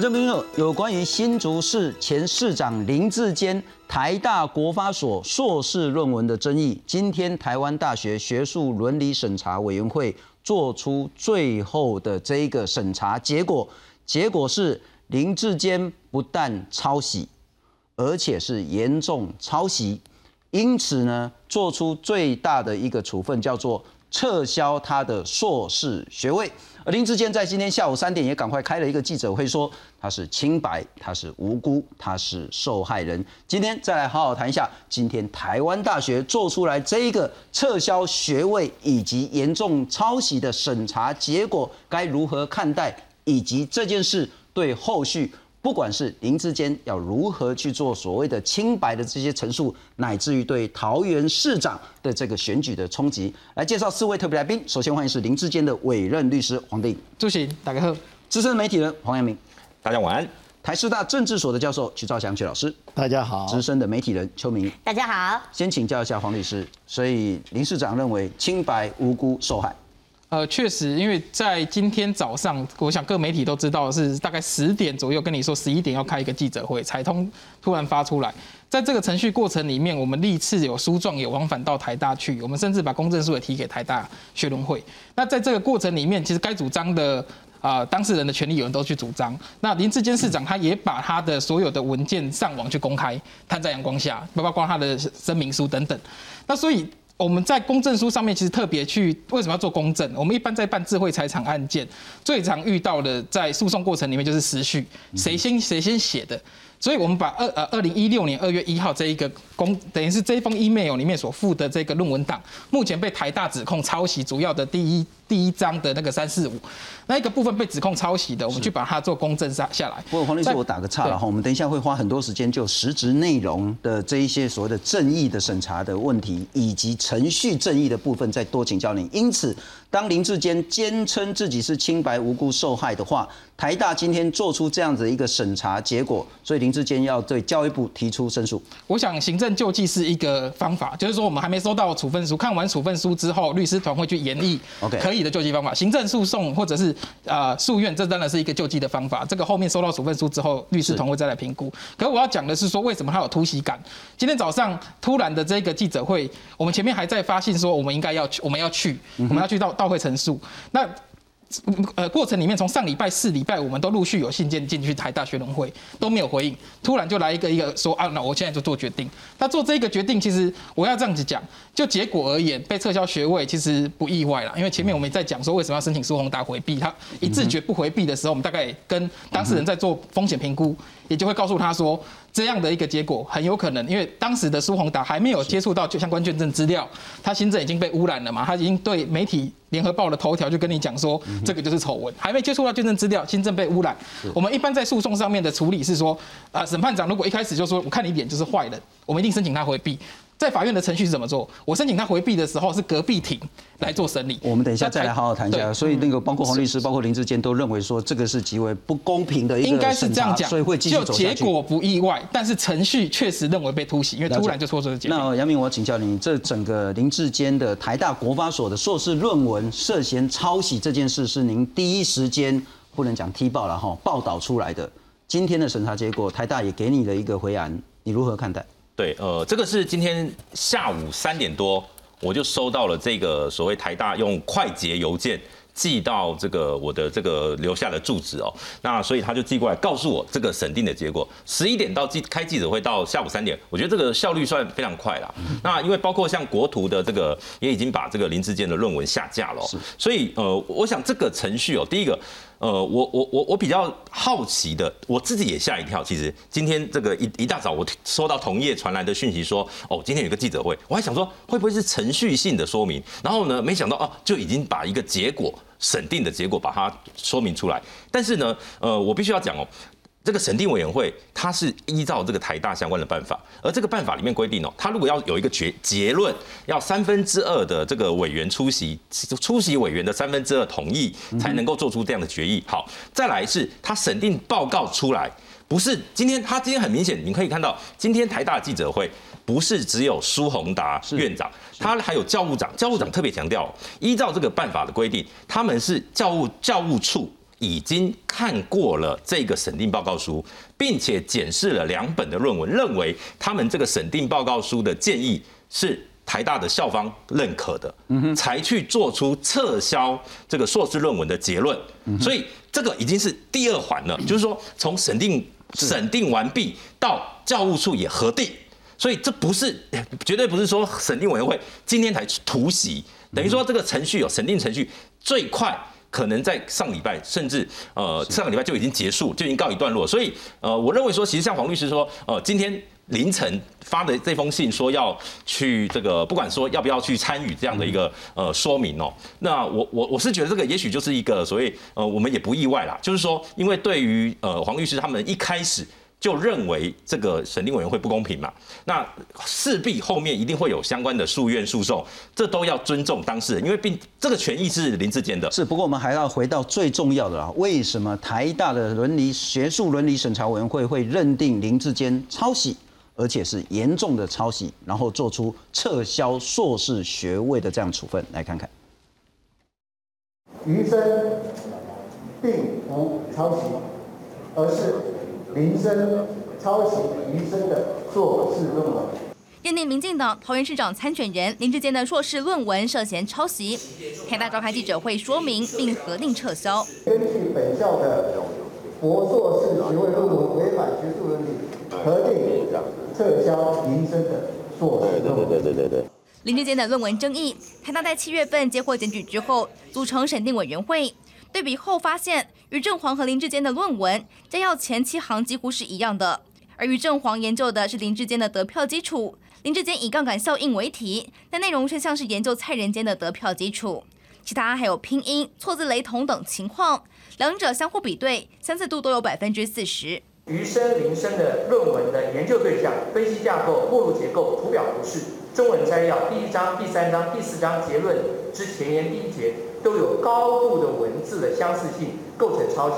观众朋友，有关于新竹市前市长林志坚台大国发所硕士论文的争议，今天台湾大学学术伦理审查委员会做出最后的这一个审查结果，结果是林志坚不但抄袭，而且是严重抄袭，因此呢，做出最大的一个处分，叫做撤销他的硕士学位。而林志坚在今天下午三点也赶快开了一个记者会，说他是清白，他是无辜，他是受害人。今天再来好好谈一下，今天台湾大学做出来这一个撤销学位以及严重抄袭的审查结果，该如何看待，以及这件事对后续。不管是林志坚要如何去做所谓的清白的这些陈述，乃至于对桃园市长的这个选举的冲击，来介绍四位特别来宾。首先欢迎是林志坚的委任律师黄定，主席大家好，资深媒体人黄阳明，大家晚安。台师大政治所的教授曲兆祥曲老师，大家好。资深的媒体人邱明，大家好。先请教一下黄律师，所以林市长认为清白无辜受害。呃，确实，因为在今天早上，我想各媒体都知道是大概十点左右跟你说十一点要开一个记者会，彩通突然发出来，在这个程序过程里面，我们历次有书状也往返到台大去，我们甚至把公证书也提给台大学伦会。那在这个过程里面，其实该主张的啊当事人的权利有人都去主张。那林志坚市长他也把他的所有的文件上网去公开，摊在阳光下，包括他的声明书等等。那所以。我们在公证书上面其实特别去为什么要做公证？我们一般在办智慧财产案件，最常遇到的在诉讼过程里面就是时序，谁先谁先写的。所以我们把二呃二零一六年二月一号这一个公，等于是这封 email 里面所附的这个论文档，目前被台大指控抄袭，主要的第一第一章的那个三四五，那一个部分被指控抄袭的，我们去把它做公证下下来。不过黄律师，我打个岔了哈，我们等一下会花很多时间就实质内容的这一些所谓的正义的审查的问题，以及程序正义的部分再多请教你。因此，当林志坚坚称自己是清白无辜受害的话，台大今天做出这样子一个审查结果，所以林志坚要对教育部提出申诉。我想行政救济是一个方法，就是说我们还没收到处分书，看完处分书之后，律师团会去研议可以的救济方法。行政诉讼或者是呃诉愿，这当然是一个救济的方法。这个后面收到处分书之后，律师团会再来评估。可我要讲的是说，为什么他有突袭感？今天早上突然的这个记者会，我们前面还在发信说我们应该要去，我们要去，我们要去到到会陈述。那呃，过程里面从上礼拜四、礼拜，我们都陆续有信件进去台大学农会，都没有回应。突然就来一个一个说啊，那我现在就做决定。那做这个决定，其实我要这样子讲，就结果而言，被撤销学位其实不意外了。因为前面我们在讲说为什么要申请苏宏达回避，他一自觉不回避的时候，我们大概跟当事人在做风险评估，也就会告诉他说。这样的一个结果很有可能，因为当时的苏宏达还没有接触到相关捐赠资料，他新政已经被污染了嘛，他已经对媒体联合报的头条就跟你讲说，这个就是丑闻，还没接触到捐赠资料，新政被污染。我们一般在诉讼上面的处理是说，啊，审判长如果一开始就说，我看你脸就是坏人，我们一定申请他回避。在法院的程序是怎么做？我申请他回避的时候是隔壁庭来做审理。我们等一下再来好好谈一下。所以那个包括黄律师、包括林志坚都认为说这个是极为不公平的一个应该是这样讲，所以会继续走下去。结果不意外，但是程序确实认为被突袭，因为突然就说出了结那杨明，我请教你，这整个林志坚的台大国发所的硕士论文涉嫌抄袭这件事，是您第一时间不能讲踢爆了哈，报道出来的。今天的审查结果，台大也给你了一个回函，你如何看待？对，呃，这个是今天下午三点多，我就收到了这个所谓台大用快捷邮件寄到这个我的这个留下的住址哦，那所以他就寄过来告诉我这个审定的结果，十一点到记开记者会到下午三点，我觉得这个效率算非常快了。那因为包括像国图的这个也已经把这个林志坚的论文下架了，所以呃，我想这个程序哦，第一个。呃，我我我我比较好奇的，我自己也吓一跳。其实今天这个一一大早，我收到同业传来的讯息说，哦，今天有个记者会，我还想说会不会是程序性的说明，然后呢，没想到啊，就已经把一个结果审定的结果把它说明出来。但是呢，呃，我必须要讲哦。这个审定委员会，它是依照这个台大相关的办法，而这个办法里面规定哦，它如果要有一个结结论，要三分之二的这个委员出席，出席委员的三分之二同意，才能够做出这样的决议。好，再来是它审定报告出来，不是今天它今天很明显，你可以看到今天台大记者会不是只有苏宏达院长，他还有教务长，教务长特别强调，依照这个办法的规定，他们是教务教务处。已经看过了这个审定报告书，并且检视了两本的论文，认为他们这个审定报告书的建议是台大的校方认可的，才去做出撤销这个硕士论文的结论。所以这个已经是第二环了，就是说从审定审定完毕到教务处也核定，所以这不是绝对不是说审定委员会今天才突袭，等于说这个程序有审定程序最快。可能在上礼拜，甚至呃上个礼拜就已经结束，就已经告一段落。所以呃，我认为说，其实像黄律师说，呃，今天凌晨发的这封信，说要去这个，不管说要不要去参与这样的一个呃说明哦，那我我我是觉得这个也许就是一个所谓呃，我们也不意外啦，就是说，因为对于呃黄律师他们一开始。就认为这个审定委员会不公平嘛？那势必后面一定会有相关的诉愿诉讼，这都要尊重当事人，因为并这个权益是林志坚的。是，不过我们还要回到最重要的啊，为什么台大的伦理学术伦理审查委员会会认定林志坚抄袭，而且是严重的抄袭，然后做出撤销硕士学位的这样处分？来看看，余生并无抄袭，而是。林生抄袭余生的硕士论文，认定民进党桃园市长参选人林志坚的硕士论文涉嫌抄袭，台大召开记者会说明并核定撤销。根据本校的博硕士学位论文违反学术伦理，核定撤销林生的硕士论文。对对对对对。林志坚的论文争议，台大在七月份接获检举之后，组成审定委员会。对比后发现，于正煌和林志坚的论文摘要前七行几乎是一样的，而于正煌研究的是林志坚的得票基础，林志坚以杠杆效应为题，但内容却像是研究蔡仁坚的得票基础，其他还有拼音、错字雷同等情况，两者相互比对，相似度都有百分之四十。余生、林生的论文的研究对象、分析架构、目录结构、图表图示、中文摘要、第一章、第三章、第四章结论之前言第一节。都有高度的文字的相似性，构成抄袭。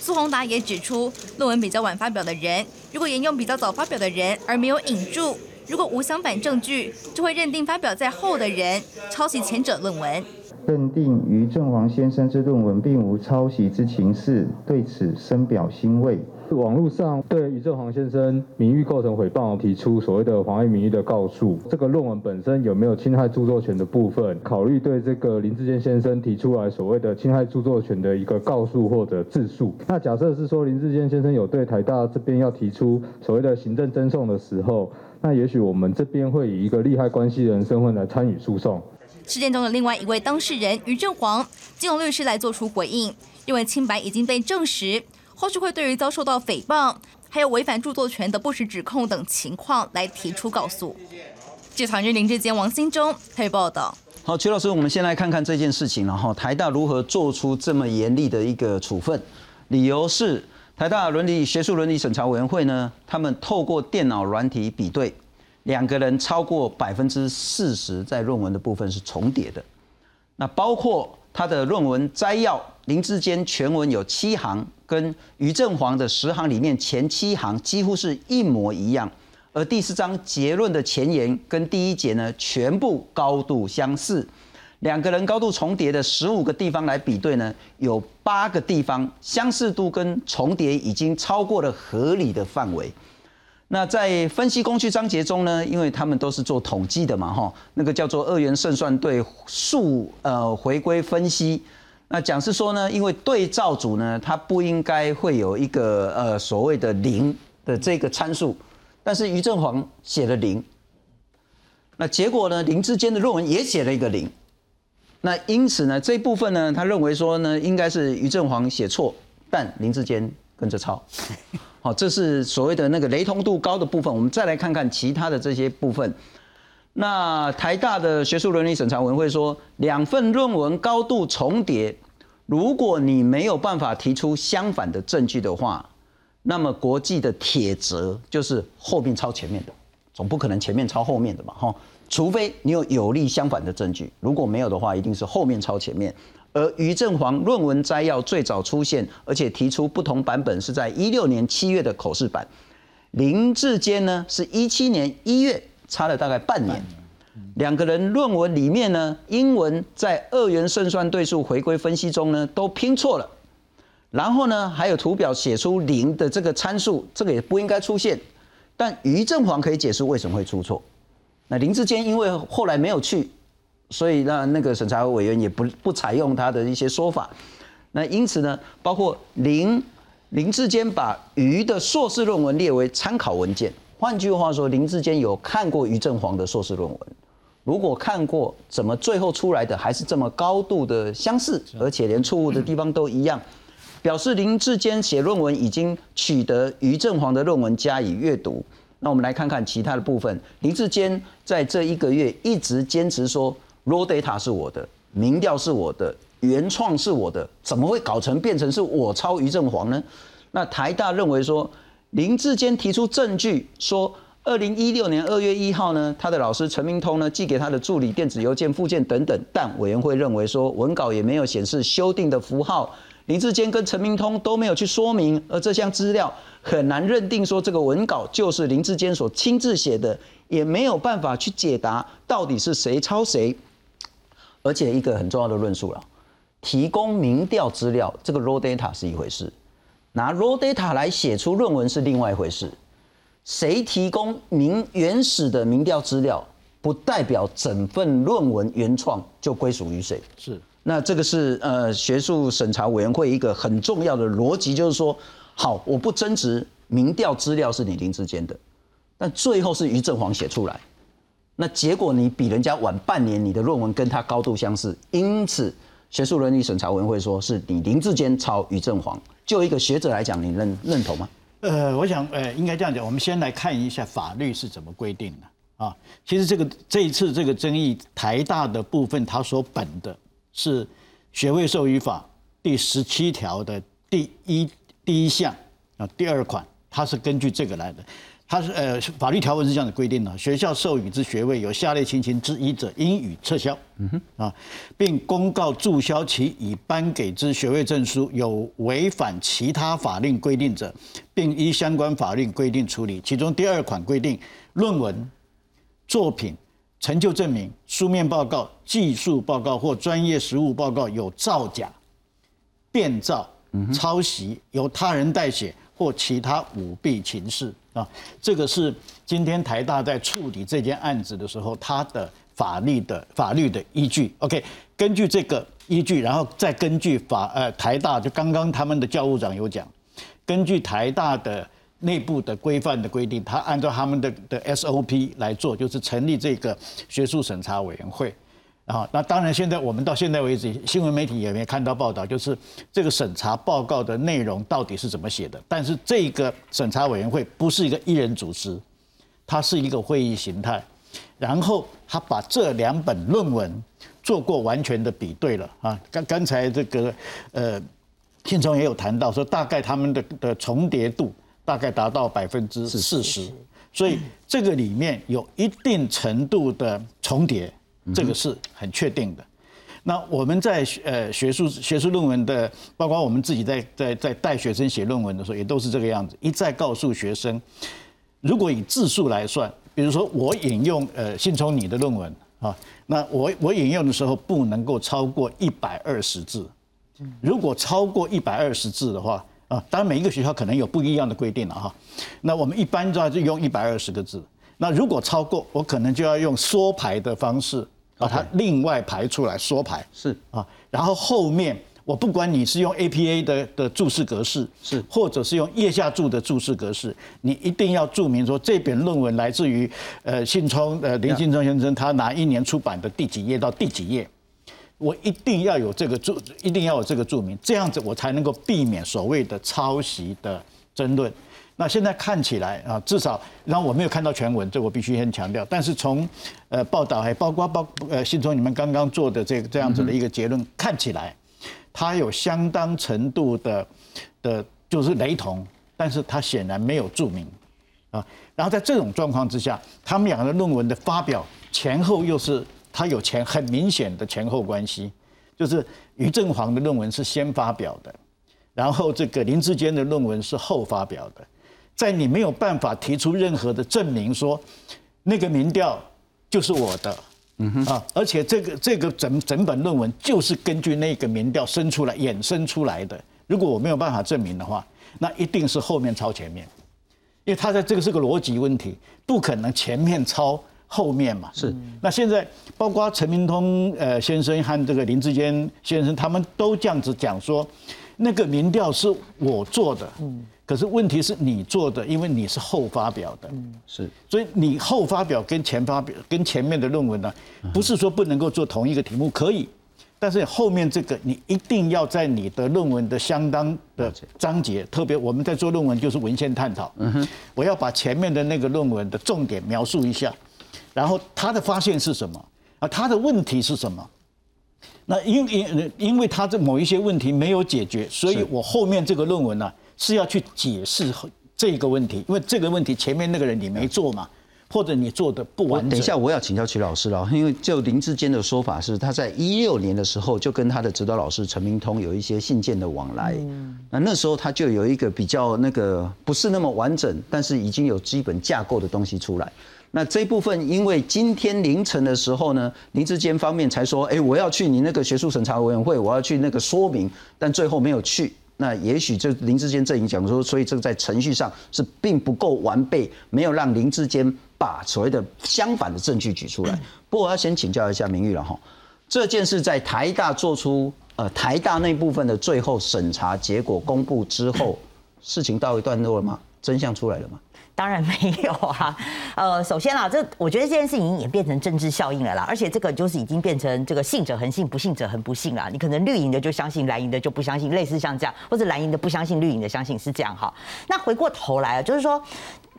苏宏达也指出，论文比较晚发表的人，如果沿用比较早发表的人而没有引注，如果无相反证据，就会认定发表在后的人抄袭前者论文。认定于正煌先生之论文并无抄袭之情事，对此深表欣慰。网络上对于正煌先生名誉构成诽谤提出所谓的妨碍名誉的告诉，这个论文本身有没有侵害著作权的部分？考虑对这个林志坚先生提出来所谓的侵害著作权的一个告诉或者自诉。那假设是说林志坚先生有对台大这边要提出所谓的行政赠送的时候，那也许我们这边会以一个利害关系人身份来参与诉讼。事件中的另外一位当事人于正煌，金融律师来做出回应，认为清白已经被证实。后续会对于遭受到诽谤，还有违反著作权的不实指控等情况来提出告诉。记者林志坚、王新忠可以报道。好，曲老师，我们先来看看这件事情，然后台大如何做出这么严厉的一个处分？理由是台大伦理学术伦理审查委员会呢，他们透过电脑软体比对，两个人超过百分之四十在论文的部分是重叠的，那包括他的论文摘要，林志坚全文有七行。跟余正煌的十行里面前七行几乎是一模一样，而第四章结论的前言跟第一节呢全部高度相似，两个人高度重叠的十五个地方来比对呢，有八个地方相似度跟重叠已经超过了合理的范围。那在分析工具章节中呢，因为他们都是做统计的嘛，哈，那个叫做二元胜算对数呃回归分析。那讲是说呢，因为对照组呢，它不应该会有一个呃所谓的零的这个参数，但是于正煌写了零，那结果呢，林之间的论文也写了一个零，那因此呢，这部分呢，他认为说呢，应该是于正煌写错，但林志坚跟着抄，好，这是所谓的那个雷同度高的部分。我们再来看看其他的这些部分。那台大的学术伦理审查委员会说，两份论文高度重叠，如果你没有办法提出相反的证据的话，那么国际的铁则就是后面抄前面的，总不可能前面抄后面的嘛，哈，除非你有有力相反的证据，如果没有的话，一定是后面抄前面。而于正煌论文摘要最早出现，而且提出不同版本是在一六年七月的口试版，林志坚呢是一七年一月。差了大概半年，两个人论文里面呢，英文在二元胜算对数回归分析中呢都拼错了，然后呢，还有图表写出零的这个参数，这个也不应该出现。但于正煌可以解释为什么会出错。那林志坚因为后来没有去，所以那那个审查委员也不不采用他的一些说法。那因此呢，包括林林志坚把于的硕士论文列为参考文件。换句话说，林志坚有看过于正煌的硕士论文。如果看过，怎么最后出来的还是这么高度的相似，而且连错误的地方都一样？表示林志坚写论文已经取得于正煌的论文加以阅读。那我们来看看其他的部分。林志坚在这一个月一直坚持说，raw data 是我的，民调是我的，原创是我的，怎么会搞成变成是我抄于正煌呢？那台大认为说，林志坚提出证据说，二零一六年二月一号呢，他的老师陈明通呢寄给他的助理电子邮件附件等等，但委员会认为说，文稿也没有显示修订的符号。林志坚跟陈明通都没有去说明，而这项资料很难认定说这个文稿就是林志坚所亲自写的，也没有办法去解答到底是谁抄谁。而且一个很重要的论述了，提供民调资料这个 raw data 是一回事，拿 raw data 来写出论文是另外一回事。谁提供民原始的民调资料，不代表整份论文原创就归属于谁。是。那这个是呃学术审查委员会一个很重要的逻辑，就是说，好，我不争执民调资料是你林志坚的，但最后是于正煌写出来，那结果你比人家晚半年，你的论文跟他高度相似，因此学术伦理审查委员会说是你林志坚抄于正煌。就一个学者来讲，你认认同吗？呃，我想呃应该这样讲，我们先来看一下法律是怎么规定的啊。其实这个这一次这个争议，台大的部分他所本的。是学位授予法第十七条的第一第一项啊第二款，它是根据这个来的。它是呃法律条文是这样的规定的：学校授予之学位有下列情形之一者，应予撤销。嗯哼啊，并公告注销其已颁给之学位证书。有违反其他法令规定者，并依相关法令规定处理。其中第二款规定，论文作品。成就证明、书面报告、技术报告或专业实务报告有造假、变造、抄袭、由他人代写或其他舞弊情事啊，这个是今天台大在处理这件案子的时候，它的法律的法律的依据。OK，根据这个依据，然后再根据法呃台大就刚刚他们的教务长有讲，根据台大的。内部的规范的规定，他按照他们的的 SOP 来做，就是成立这个学术审查委员会啊。那当然，现在我们到现在为止，新闻媒体也没看到报道，就是这个审查报告的内容到底是怎么写的。但是这个审查委员会不是一个一人组织，它是一个会议形态。然后他把这两本论文做过完全的比对了啊。刚刚才这个呃，信聪也有谈到说，大概他们的的重叠度。大概达到百分之四十，所以这个里面有一定程度的重叠，这个是很确定的。那我们在呃学术学术论文的，包括我们自己在在在带学生写论文的时候，也都是这个样子，一再告诉学生，如果以字数来算，比如说我引用呃信聪你的论文啊，那我我引用的时候不能够超过一百二十字，如果超过一百二十字的话。啊，当然每一个学校可能有不一样的规定了哈。那我们一般就要用一百二十个字。那如果超过，我可能就要用缩排的方式把它另外排出来缩排。是啊，然后后面我不管你是用 APA 的的注释格式，是或者是用腋下注的注释格式，你一定要注明说这篇论文来自于呃信聪呃林信聪先生他哪一年出版的第几页到第几页。我一定要有这个注，一定要有这个注明，这样子我才能够避免所谓的抄袭的争论。那现在看起来啊，至少，然后我没有看到全文，这我必须先强调。但是从呃报道还包括包呃信中你们刚刚做的这个这样子的一个结论看起来，它有相当程度的的，就是雷同，但是它显然没有注明啊。然后在这种状况之下，他们两个论文的发表前后又是。它有前很明显的前后关系，就是于正煌的论文是先发表的，然后这个林志坚的论文是后发表的，在你没有办法提出任何的证明说那个民调就是我的，嗯哼。啊，而且这个这个整整本论文就是根据那个民调生出来衍生出来的，如果我没有办法证明的话，那一定是后面抄前面，因为他在这个是个逻辑问题，不可能前面抄后面嘛。是。那现在包括陈明通呃先生和这个林志坚先生，他们都这样子讲说，那个民调是我做的，嗯，可是问题是你做的，因为你是后发表的，嗯，是。所以你后发表跟前发表跟前面的论文呢，不是说不能够做同一个题目，可以。但是后面这个你一定要在你的论文的相当的章节，特别我们在做论文就是文献探讨，嗯哼，我要把前面的那个论文的重点描述一下，然后他的发现是什么啊？他的问题是什么？那因因因为他这某一些问题没有解决，所以我后面这个论文呢是要去解释这个问题，因为这个问题前面那个人你没做嘛。或者你做的不完整。等一下，我要请教曲老师了，因为就林志坚的说法是，他在一六年的时候就跟他的指导老师陈明通有一些信件的往来。那那时候他就有一个比较那个不是那么完整，但是已经有基本架构的东西出来。那这部分，因为今天凌晨的时候呢，林志坚方面才说，哎，我要去你那个学术审查委员会，我要去那个说明，但最后没有去。那也许就林志坚阵营讲说，所以这个在程序上是并不够完备，没有让林志坚把所谓的相反的证据举出来。不过我要先请教一下明玉了哈，这件事在台大做出呃台大那部分的最后审查结果公布之后，事情到一段落了吗？真相出来了吗？当然没有啊，呃，首先啦，这我觉得这件事情已经演变成政治效应了啦，而且这个就是已经变成这个信者恒信，不信者恒不信啦。你可能绿营的就相信，蓝营的就不相信，类似像这样，或者蓝营的不相信，绿营的相信是这样哈。那回过头来啊，就是说。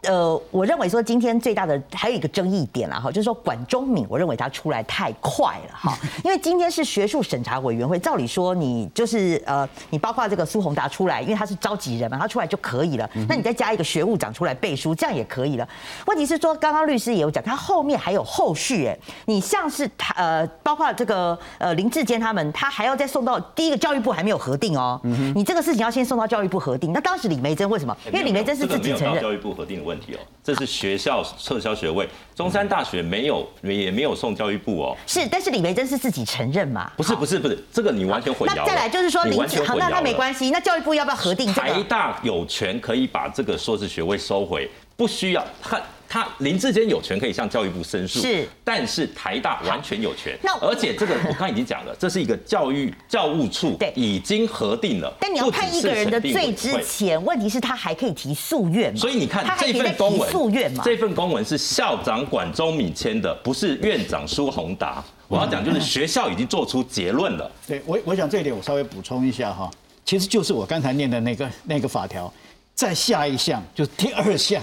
呃，我认为说今天最大的还有一个争议点啦，哈，就是说管中敏，我认为他出来太快了哈，因为今天是学术审查委员会，照理说你就是呃，你包括这个苏宏达出来，因为他是召集人嘛，他出来就可以了，那你再加一个学务长出来背书，这样也可以了。问题是说，刚刚律师也有讲，他后面还有后续，哎，你像是他呃，包括这个呃林志坚他们，他还要再送到第一个教育部还没有核定哦，你这个事情要先送到教育部核定。那当时李梅珍为什么？因为李梅珍是自己承认教育部核定。问题哦，这是学校撤销学位，中山大学没有也没有送教育部哦。是，但是李维珍是自己承认嘛？不是不是不是，这个你完全混淆。那再来就是说，林子好，那那没关系。那教育部要不要核定？台大有权可以把这个硕士学位收回，不需要他。他林志坚有权可以向教育部申诉，是，但是台大完全有权。那而且这个我刚已经讲了，这是一个教育教务处对已经核定了。但你要判一个人的罪之前，问题是他还可以提诉愿嘛？所以你看这份公文，诉愿嘛？这份公文是校长管中敏签的，不是院长苏宏达。我要讲就是学校已经做出结论了。对我，我想这一点我稍微补充一下哈，其实就是我刚才念的那个那个法条，在下一项就是第二项。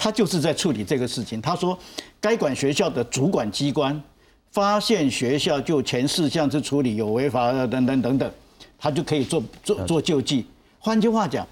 他就是在处理这个事情。他说，该管学校的主管机关发现学校就前四项之处理有违法等等等等，他就可以做做做救济。换句话讲，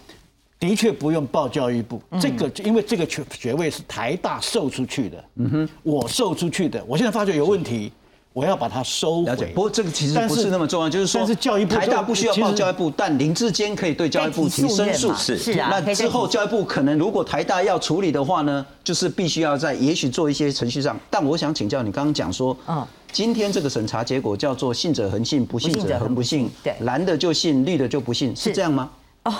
的确不用报教育部。这个因为这个学学位是台大授出去的，嗯哼，我授出去的，我现在发觉有问题。我要把它收回。不过这个其实不是那么重要，就是说是教育部，台大不需要报教育部，但林志坚可以对教育部提申诉。是是啊。那之后教育部可能如果台大要处理的话呢，就是必须要在也许做一些程序上。但我想请教你，刚刚讲说，嗯，今天这个审查结果叫做信者恒信，不信者恒不信。对，蓝的就信，绿的就不信，是这样吗？哦，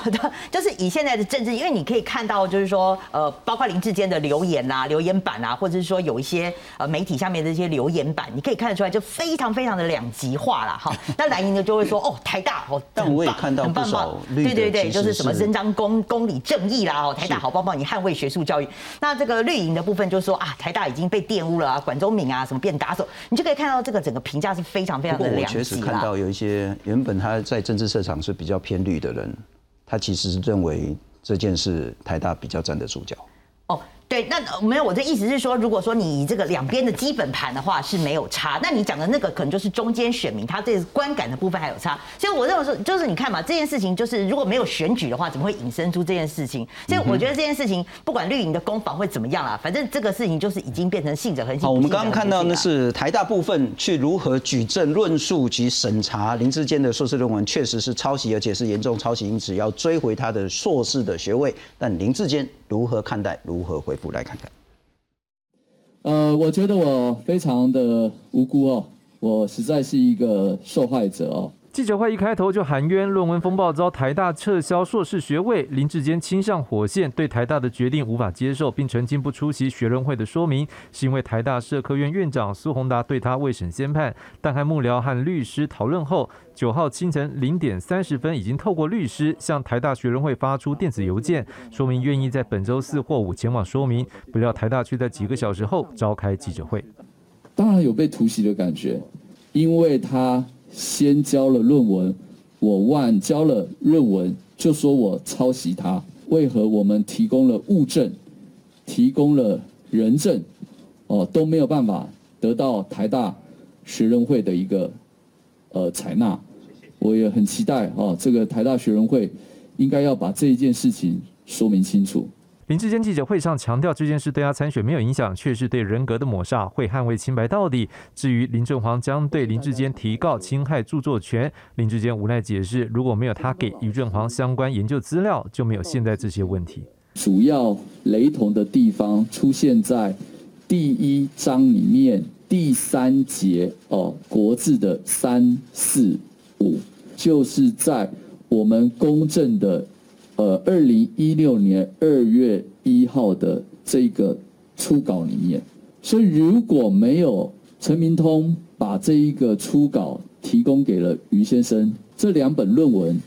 就是以现在的政治，因为你可以看到，就是说，呃，包括林志坚的留言呐、留言板啊，或者是说有一些呃媒体下面的一些留言板，你可以看得出来，就非常非常的两极化了哈。那蓝营呢就会说，哦，台大哦，但我也看到不少对对对，就是什么伸张公公理正义啦，哦，台大好棒棒，你捍卫学术教育。那这个绿营的部分就说啊，台大已经被玷污了啊，管中敏啊，什么变打手，你就可以看到这个整个评价是非常非常的两极我确实看到有一些原本他在政治市场是比较偏绿的人。他其实是认为这件事台大比较站得住脚。哦。对，那没有，我的意思是说，如果说你这个两边的基本盘的话是没有差，那你讲的那个可能就是中间选民他这观感的部分还有差。所以我认为说，就是你看嘛，这件事情就是如果没有选举的话，怎么会引申出这件事情？所以我觉得这件事情不管绿营的攻防会怎么样啦，反正这个事情就是已经变成信者恒信。好，我们刚刚看到那是台大部分去如何举证论述及审查林志坚的硕士论文，确实是抄袭，而且是严重抄袭，因此要追回他的硕士的学位。但林志坚如何看待？如何回？来看看，呃，我觉得我非常的无辜哦，我实在是一个受害者哦。记者会一开头就喊冤，论文风暴遭台大撤销硕士学位，林志坚亲上火线，对台大的决定无法接受，并澄清不出席学论会的说明，是因为台大社科院院长苏宏达对他未审先判。但和幕僚和律师讨论后，九号清晨零点三十分，已经透过律师向台大学论会发出电子邮件，说明愿意在本周四或五前往说明。不料台大却在几个小时后召开记者会。当然有被突袭的感觉，因为他。先交了论文，我晚交了论文，就说我抄袭他。为何我们提供了物证，提供了人证，哦都没有办法得到台大学人会的一个呃采纳？我也很期待哦，这个台大学人会应该要把这一件事情说明清楚。林志坚记者会上强调，这件事对他参选没有影响，却是对人格的抹杀，会捍卫清白到底。至于林正煌将对林志坚提告侵害著作权，林志坚无奈解释，如果没有他给于正煌相关研究资料，就没有现在这些问题。主要雷同的地方出现在第一章里面第三节哦，国字的三四五，就是在我们公正的。呃，二零一六年二月一号的这个初稿里面，所以如果没有陈明通把这一个初稿提供给了于先生，这两本论文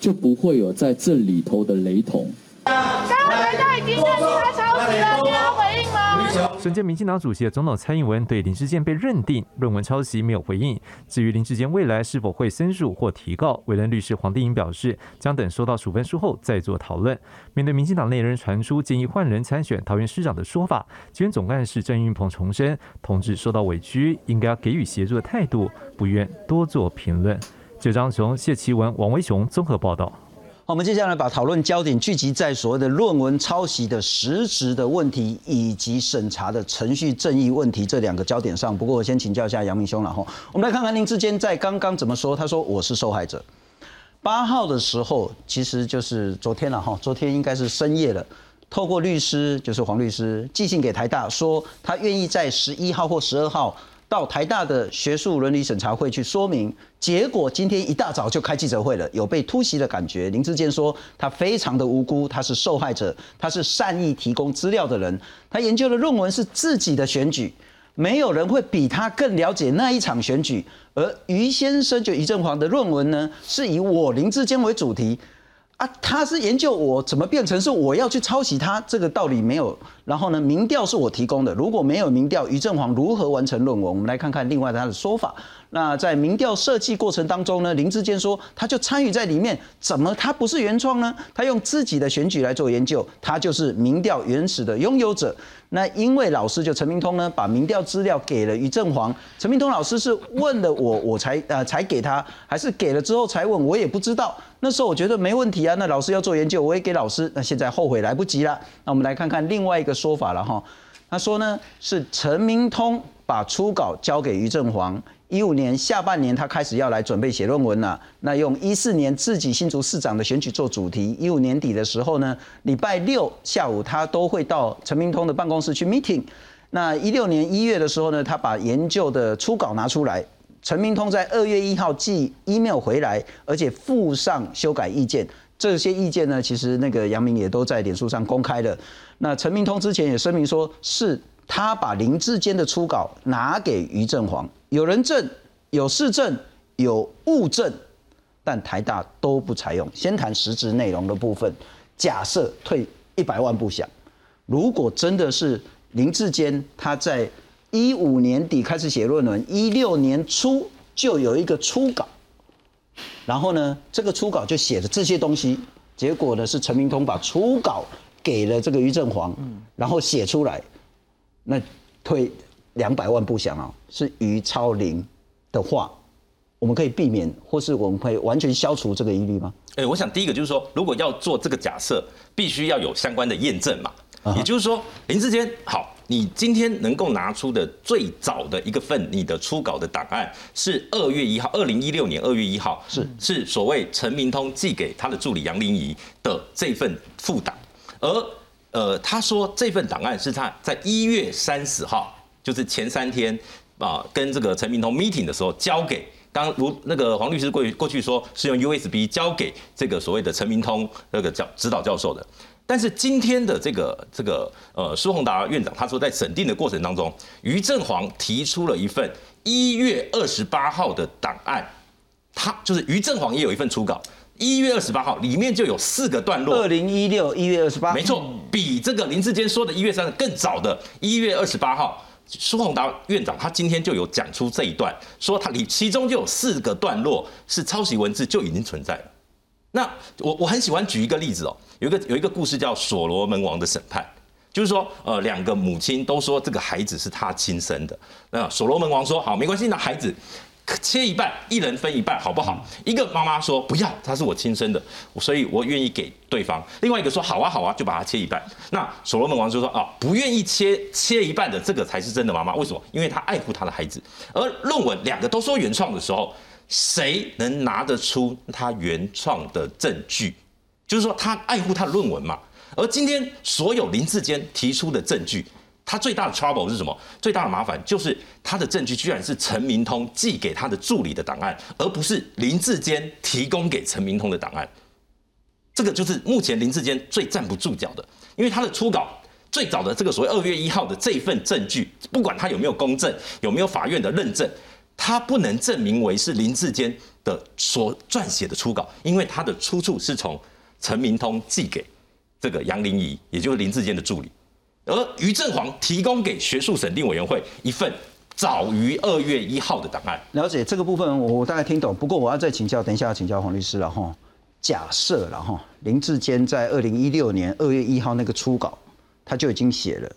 就不会有在这里头的雷同。本届民进党主席的总统蔡英文对林志坚被认定论文抄袭没有回应。至于林志坚未来是否会申诉或提告，委任律师黄定颖表示，将等收到处分书后再做讨论。面对民进党内人传出建议换人参选桃园市长的说法，基源总干事郑运鹏重申，同志受到委屈，应该要给予协助的态度，不愿多做评论。九张雄、谢奇文、王维雄综合报道。好，我们接下来把讨论焦点聚集在所谓的论文抄袭的实质的问题，以及审查的程序正义问题这两个焦点上。不过，我先请教一下杨明兄了哈。我们来看看林志坚在刚刚怎么说。他说：“我是受害者。”八号的时候，其实就是昨天了哈。昨天应该是深夜了，透过律师，就是黄律师寄信给台大，说他愿意在十一号或十二号。到台大的学术伦理审查会去说明，结果今天一大早就开记者会了，有被突袭的感觉。林志坚说他非常的无辜，他是受害者，他是善意提供资料的人，他研究的论文是自己的选举，没有人会比他更了解那一场选举。而于先生就于正煌的论文呢，是以我林志坚为主题。啊，他是研究我怎么变成是我要去抄袭他，这个道理没有。然后呢，民调是我提供的，如果没有民调，于正煌如何完成论文？我们来看看另外他的说法。那在民调设计过程当中呢，林志坚说他就参与在里面，怎么他不是原创呢？他用自己的选举来做研究，他就是民调原始的拥有者。那因为老师就陈明通呢，把民调资料给了于正煌，陈明通老师是问了我，我才呃才给他，还是给了之后才问，我也不知道。那时候我觉得没问题啊，那老师要做研究，我也给老师。那现在后悔来不及了。那我们来看看另外一个说法了哈，他说呢是陈明通把初稿交给于正煌。一五年下半年，他开始要来准备写论文了。那用一四年自己新竹市长的选举做主题。一五年底的时候呢，礼拜六下午他都会到陈明通的办公室去 meeting。那一六年一月的时候呢，他把研究的初稿拿出来。陈明通在二月一号寄 email 回来，而且附上修改意见。这些意见呢，其实那个杨明也都在脸书上公开了。那陈明通之前也声明说，是他把林志坚的初稿拿给于正煌。有人证，有事证，有物证，但台大都不采用。先谈实质内容的部分。假设退一百万步想，如果真的是林志坚他在一五年底开始写论文，一六年初就有一个初稿，然后呢，这个初稿就写的这些东西，结果呢是陈明通把初稿给了这个于正煌，然后写出来，那退。两百万不想啊，是于超龄的话，我们可以避免，或是我们可以完全消除这个疑虑吗？哎，我想第一个就是说，如果要做这个假设，必须要有相关的验证嘛。也就是说，林志坚，好，你今天能够拿出的最早的一个份你的初稿的档案是二月一号，二零一六年二月一号，是是所谓陈明通寄给他的助理杨林仪的这份副档，而呃，他说这份档案是他在一月三十号。就是前三天啊，跟这个陈明通 meeting 的时候交给当如那个黄律师过过去说是用 USB 交给这个所谓的陈明通那个教指导教授的，但是今天的这个这个呃苏宏达院长他说在审定的过程当中，于正煌提出了一份一月二十八号的档案，他就是于正煌也有一份初稿。一月二十八号里面就有四个段落。二零一六一月二十八，没错，比这个林志坚说的一月三更早的一月二十八号，苏宏达院长他今天就有讲出这一段，说他里其中就有四个段落是抄袭文字就已经存在了。那我我很喜欢举一个例子哦，有一个有一个故事叫所罗门王的审判，就是说呃两个母亲都说这个孩子是他亲生的，那所罗门王说好没关系，那孩子。切一半，一人分一半，好不好？一个妈妈说不要，他是我亲生的，所以我愿意给对方。另外一个说好啊，好啊，就把它切一半。那所罗门王就说啊，不愿意切切一半的这个才是真的妈妈。为什么？因为他爱护他的孩子。而论文两个都说原创的时候，谁能拿得出他原创的证据？就是说他爱护他的论文嘛。而今天所有林志坚提出的证据。他最大的 trouble 是什么？最大的麻烦就是他的证据居然是陈明通寄给他的助理的档案，而不是林志坚提供给陈明通的档案。这个就是目前林志坚最站不住脚的，因为他的初稿最早的这个所谓二月一号的这份证据，不管他有没有公证，有没有法院的认证，他不能证明为是林志坚的所撰写的初稿，因为他的出处是从陈明通寄给这个杨林仪，也就是林志坚的助理。而于振煌提供给学术审定委员会一份早于二月一号的档案。了解这个部分，我大概听懂。不过我要再请教，等一下要请教黄律师了哈。假设了哈，林志坚在二零一六年二月一号那个初稿，他就已经写了。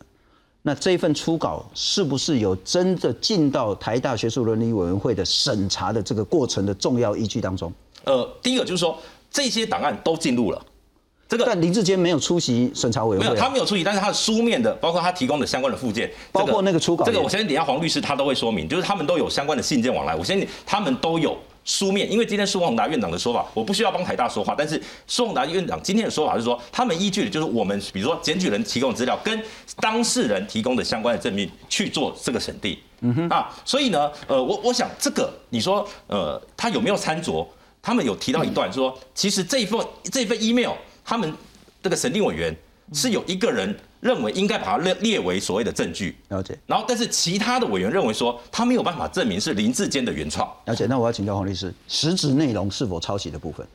那这份初稿是不是有真的进到台大学术伦理委员会的审查的这个过程的重要依据当中？呃，第一个就是说这些档案都进入了。这个但林志坚没有出席审查委员会，没有他没有出席，但是他的书面的，包括他提供的相关的附件，包括那个初稿，这个我相信等下黄律师他都会说明，就是他们都有相关的信件往来，我相信他们都有书面，因为今天苏宏达院长的说法，我不需要帮台大说话，但是苏宏达院长今天的说法是说，他们依据的就是我们比如说检举人提供的资料跟当事人提供的相关的证明去做这个审定，嗯哼啊，所以呢，呃，我我想这个你说呃他有没有参酌？他们有提到一段说，其实这一份这份 email。他们这个审定委员是有一个人认为应该把它列列为所谓的证据，了解。然后，但是其他的委员认为说他没有办法证明是林志坚的原创，了解。那我要请教黄律师，实质内容是否抄袭的部分？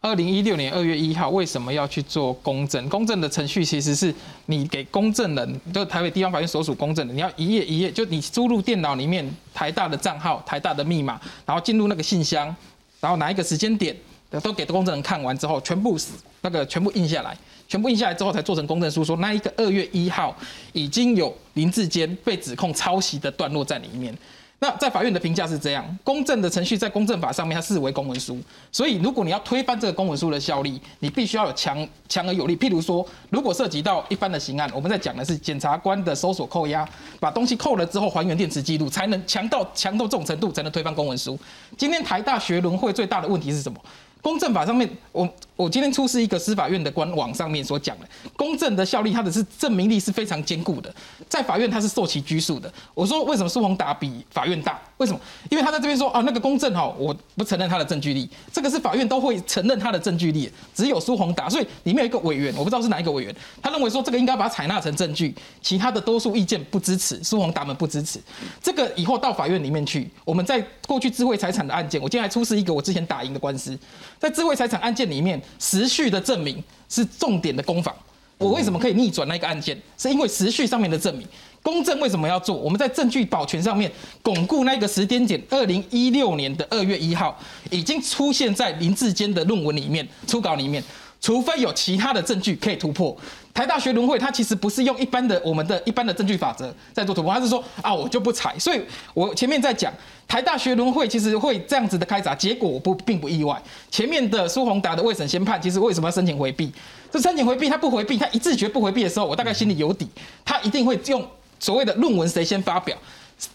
二零一六年二月一号为什么要去做公证？公证的程序其实是你给公证人，就台北地方法院所属公证人，你要一页一页，就你输入电脑里面台大的账号、台大的密码，然后进入那个信箱，然后哪一个时间点。都给公证人看完之后，全部那个全部印下来，全部印下来之后才做成公证书，说那一个二月一号已经有林志坚被指控抄袭的段落在里面。那在法院的评价是这样，公证的程序在公证法上面它视为公文书，所以如果你要推翻这个公文书的效力，你必须要有强强而有力。譬如说，如果涉及到一般的刑案，我们在讲的是检察官的搜索扣押，把东西扣了之后还原电池记录，才能强到强到这种程度才能推翻公文书。今天台大学轮会最大的问题是什么？公证法上面，我我今天出示一个司法院的官网上面所讲的，公证的效力，它的是证明力是非常坚固的，在法院它是受其拘束的。我说为什么苏宏达比法院大？为什么？因为他在这边说啊，那个公证哈，我不承认他的证据力，这个是法院都会承认他的证据力，只有苏宏达，所以里面有一个委员，我不知道是哪一个委员，他认为说这个应该把它采纳成证据，其他的多数意见不支持，苏宏达们不支持，这个以后到法院里面去，我们在过去智慧财产的案件，我今天还出示一个我之前打赢的官司。在智慧财产案件里面，时序的证明是重点的攻防。我为什么可以逆转那个案件？是因为时序上面的证明。公证为什么要做？我们在证据保全上面巩固那个时间点，二零一六年的二月一号已经出现在林志坚的论文里面、初稿里面。除非有其他的证据可以突破，台大学轮会它其实不是用一般的我们的一般的证据法则在做突破，它是说啊我就不采。所以我前面在讲台大学轮会其实会这样子的开闸，结果我不并不意外。前面的苏宏达的未审先判，其实为什么要申请回避？这申请回避，他不回避，他一自觉不回避的时候，我大概心里有底，他一定会用所谓的论文谁先发表。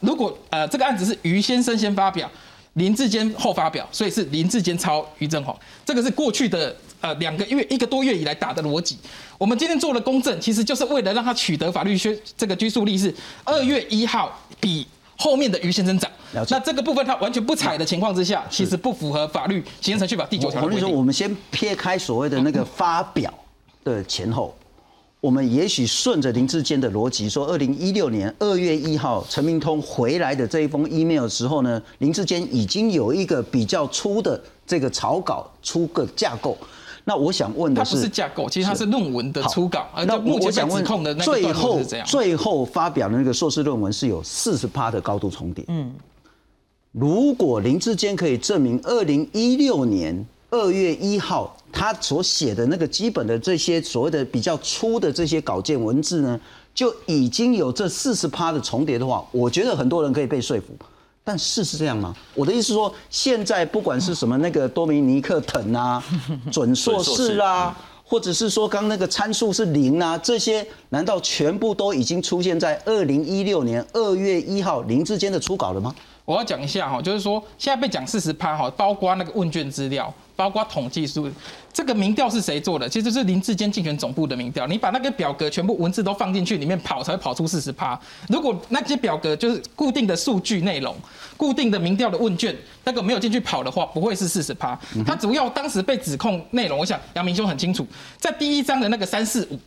如果呃这个案子是于先生先发表，林志坚后发表，所以是林志坚抄于正宏，这个是过去的。呃，两个月一个多月以来打的逻辑，我们今天做了公证，其实就是为了让他取得法律宣这个拘束力是二月一号比后面的于先生长。那这个部分他完全不采的情况之下，其实不符合法律行政程序法第九条我跟你说。我们先撇开所谓的那个发表的前后，我们也许顺着林志坚的逻辑说，二零一六年二月一号陈明通回来的这一封 email 时候呢，林志坚已经有一个比较粗的这个草稿出个架构。那我想问的是，它不是架构，其实它是论文的初稿。那我想问，最后最后发表的那个硕士论文是有四十趴的高度重叠。嗯。如果林志坚可以证明，二零一六年二月一号他所写的那个基本的这些所谓的比较粗的这些稿件文字呢，就已经有这四十趴的重叠的话，我觉得很多人可以被说服。但事是这样吗？我的意思说，现在不管是什么那个多米尼克藤啊，准硕士啊，或者是说刚那个参数是零啊，这些难道全部都已经出现在二零一六年二月一号林志坚的初稿了吗？我要讲一下哈，就是说现在被讲四十趴哈，包括那个问卷资料，包括统计数，这个民调是谁做的？其实是林志坚竞选总部的民调。你把那个表格全部文字都放进去，里面跑才会跑出四十趴。如果那些表格就是固定的数据内容、固定的民调的问卷，那个没有进去跑的话，不会是四十趴。他主要当时被指控内容，我想杨明兄很清楚，在第一章的那个三四五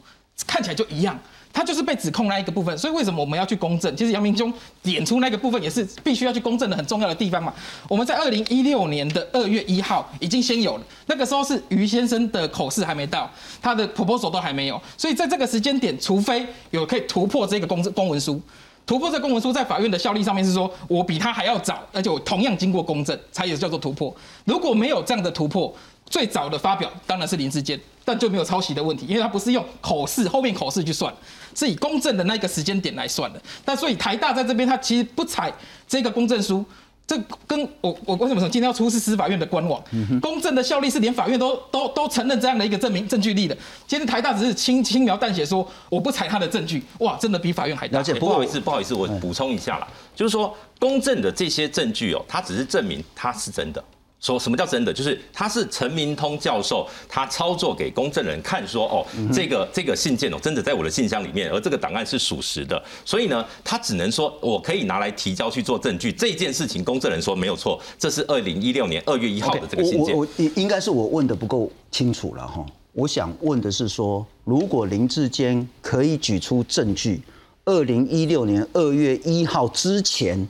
看起来就一样。他就是被指控那一个部分，所以为什么我们要去公证？其实杨明兄点出那个部分也是必须要去公证的很重要的地方嘛。我们在二零一六年的二月一号已经先有了，那个时候是于先生的口试还没到，他的 proposal 都还没有，所以在这个时间点，除非有可以突破这个公公文书，突破这公文书在法院的效力上面是说我比他还要早，而且我同样经过公证，才也叫做突破。如果没有这样的突破，最早的发表当然是林志坚，但就没有抄袭的问题，因为他不是用口试后面口试去算，是以公证的那个时间点来算的。但所以台大在这边，他其实不采这个公证书，这跟我我为什么说今天要出示司法院的官网？公证的效力是连法院都都都承认这样的一个证明证据力的。今天台大只是轻轻描淡写说我不采他的证据，哇，真的比法院还大。而且不好意思，不好意思，我补充一下啦，就是说公证的这些证据哦，它只是证明它是真的。说什么叫真的？就是他是陈明通教授，他操作给公证人看，说哦，这个这个信件哦，真的在我的信箱里面，而这个档案是属实的。所以呢，他只能说我可以拿来提交去做证据。这件事情，公证人说没有错，这是二零一六年二月一号的这个信件。我我应该是我问的不够清楚了哈。我想问的是说，如果林志坚可以举出证据，二零一六年二月一号之前。